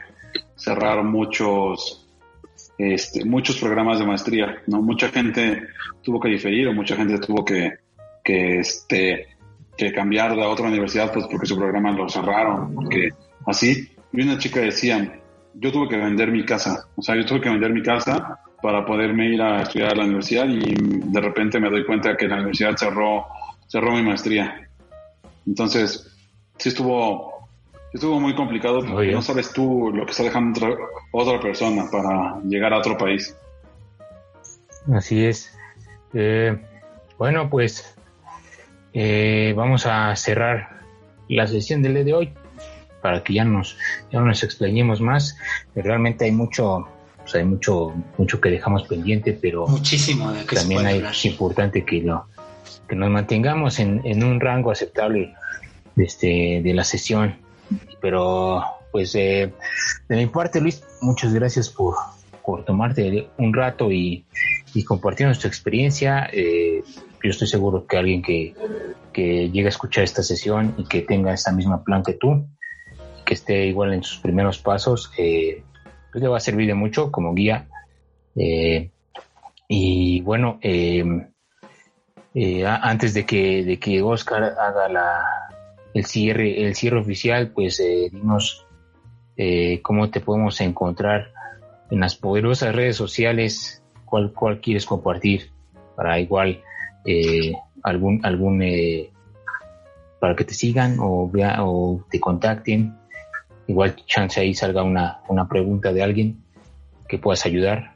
cerrar muchos, este, muchos programas de maestría, ¿no? Mucha gente tuvo que diferir o mucha gente tuvo que, que, este, que cambiar a otra universidad, pues porque su programa lo cerraron, porque así. Y una chica decía, yo tuve que vender mi casa, o sea, yo tuve que vender mi casa para poderme ir a estudiar a la universidad y de repente me doy cuenta que la universidad cerró, cerró mi maestría. Entonces, sí estuvo, estuvo muy complicado porque no sabes tú lo que está dejando otra, persona para llegar a otro país. Así es. Eh, bueno, pues eh, vamos a cerrar la sesión del día de hoy para que ya nos, ya nos explayemos más. Realmente hay mucho, pues hay mucho, mucho que dejamos pendiente, pero muchísimo de que también hay, es importante que lo, que nos mantengamos en, en un rango aceptable de, este, de la sesión. Pero, pues, eh, de mi parte, Luis, muchas gracias por, por tomarte un rato y, y compartir nuestra experiencia. Eh, yo estoy seguro que alguien que, que llegue a escuchar esta sesión y que tenga esta misma plan que tú, que esté igual en sus primeros pasos, eh, pues le va a servir de mucho como guía. Eh, y bueno, eh, eh, antes de que, de que Oscar haga la, el cierre, el cierre oficial, pues dinos cómo te podemos encontrar en las poderosas redes sociales, cuál, cuál quieres compartir para igual algún, algún para que te sigan o, vea, o te contacten igual chance ahí salga una, una pregunta de alguien que puedas ayudar.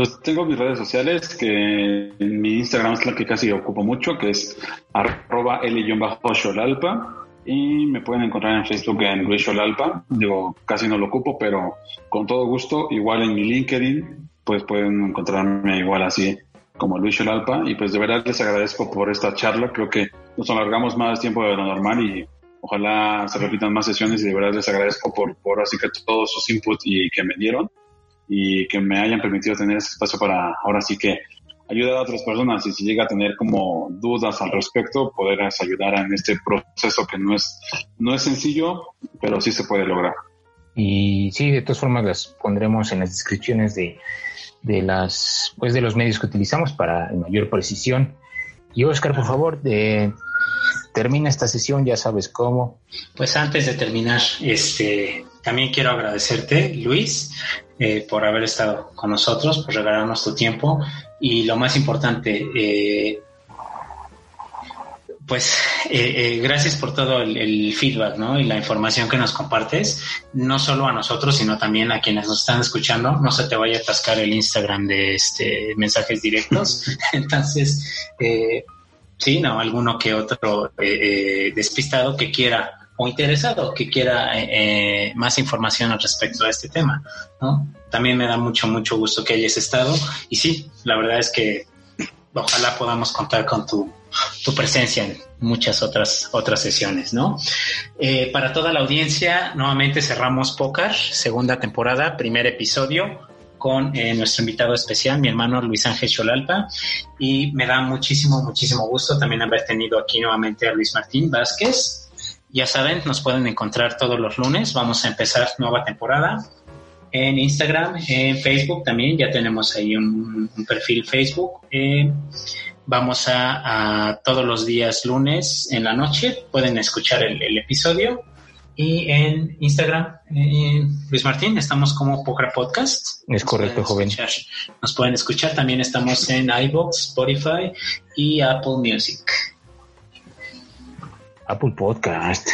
Pues tengo mis redes sociales, que en mi Instagram es la que casi ocupo mucho, que es arroba L-Xolalpa. Y me pueden encontrar en Facebook en Luis Xolalpa. Digo, casi no lo ocupo, pero con todo gusto. Igual en mi LinkedIn, pues pueden encontrarme igual así como Luis Xolalpa. Y pues de verdad les agradezco por esta charla. Creo que nos alargamos más tiempo de lo normal y Ojalá se repitan más sesiones y de verdad les agradezco por, por así que todos sus inputs y que me dieron y que me hayan permitido tener ese espacio para ahora sí que ayudar a otras personas y si llega a tener como dudas al respecto, poder ayudar en este proceso que no es, no es sencillo, pero sí se puede lograr. Y sí, de todas formas las pondremos en las descripciones de, de las pues de los medios que utilizamos para mayor precisión. Y Oscar, por favor, de termina esta sesión, ya sabes cómo. Pues antes de terminar, este, también quiero agradecerte, Luis, eh, por haber estado con nosotros, por regalarnos tu tiempo y lo más importante, eh, pues eh, gracias por todo el, feedback ¿no? y la información que nos compartes, no solo a nosotros, sino también a quienes nos están escuchando. No se te vaya a atascar el Instagram de este mensajes directos. Entonces, eh, sí, no, alguno que otro eh, eh, despistado que quiera interesado que quiera eh, más información al respecto a este tema, ¿no? También me da mucho, mucho gusto que hayas estado y sí, la verdad es que ojalá podamos contar con tu, tu presencia en muchas otras, otras sesiones, ¿no? para toda la audiencia, nuevamente cerramos Pócar, segunda temporada, primer episodio. con eh, nuestro invitado especial, mi hermano Luis Ángel Cholalpa, y me da muchísimo, muchísimo gusto también haber tenido aquí nuevamente a Luis Martín Vázquez. Ya saben, nos pueden encontrar todos los lunes, vamos a empezar nueva temporada en Instagram, en Facebook también, ya tenemos ahí un, perfil Facebook. Eh, vamos a, todos los días lunes en la noche, pueden escuchar el, episodio. Y en Instagram, Luis Martín, estamos como Poker Podcast. Es correcto, joven. nos pueden escuchar, también estamos en iBox, Spotify y Apple Music. Apple Podcast.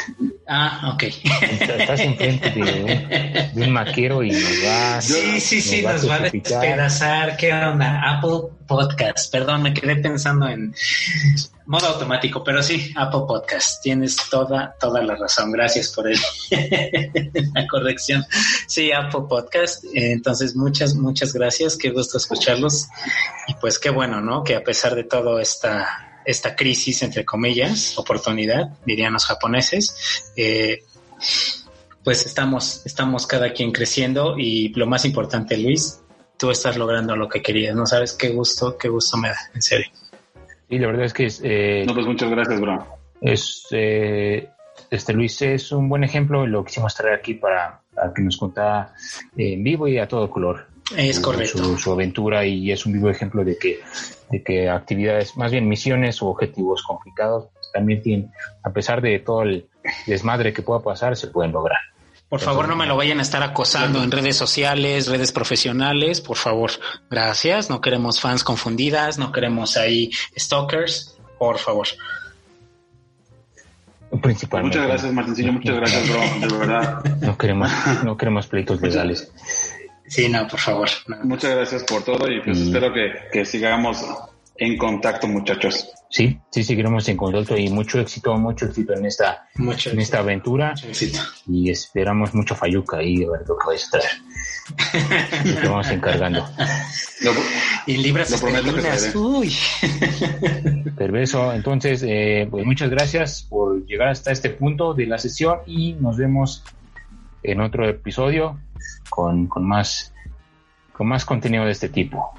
Ah, ok. Estás enfrente de, de un maquero y nos va. Sí, sí, sí, nos, va a despedazar. ¿Qué onda? Apple Podcast. Perdón, me quedé pensando en modo automático, pero sí, Apple Podcast. Tienes toda, toda la razón. Gracias por el, la corrección. Sí, Apple Podcast. Entonces, muchas, muchas gracias. Qué gusto escucharlos. Y pues qué bueno, ¿no? Que a pesar de todo esta esta crisis, entre comillas, oportunidad, dirían los japoneses, eh, pues estamos, estamos cada quien creciendo y lo más importante, Luis, tú estás logrando lo que querías, no sabes qué gusto, qué gusto me da, en serio. Y la verdad es que es... Eh, no, pues muchas gracias, bro. Es, eh, este Luis es un buen ejemplo y lo quisimos traer aquí para, que nos contara en vivo y a todo color. Es correcto. su, aventura y es un vivo ejemplo de que de que actividades, más bien misiones o objetivos complicados, pues, también tienen, a pesar de todo el desmadre que pueda pasar, se pueden lograr. Por favor, no me lo vayan a estar acosando en redes sociales, redes profesionales, por favor. Gracias. No queremos fans confundidas, no queremos ahí stalkers, por favor. Principalmente. Muchas gracias, Martincillo. Muchas gracias, bro. De verdad. No queremos, no queremos pleitos legales. Sí, no, por favor. Muchas gracias por todo y pues espero que, sigamos en contacto, muchachos. Sí, sí, seguiremos en contacto y mucho éxito, mucho éxito en esta, en esta aventura. Y esperamos mucho Fayuca ahí a ver lo que vais a traer. Lo vamos encargando. y libras lo prometo que Uy. Perverso. Entonces, eh, pues muchas gracias por llegar hasta este punto de la sesión y nos vemos en otro episodio con, con, más, con más contenido de este tipo.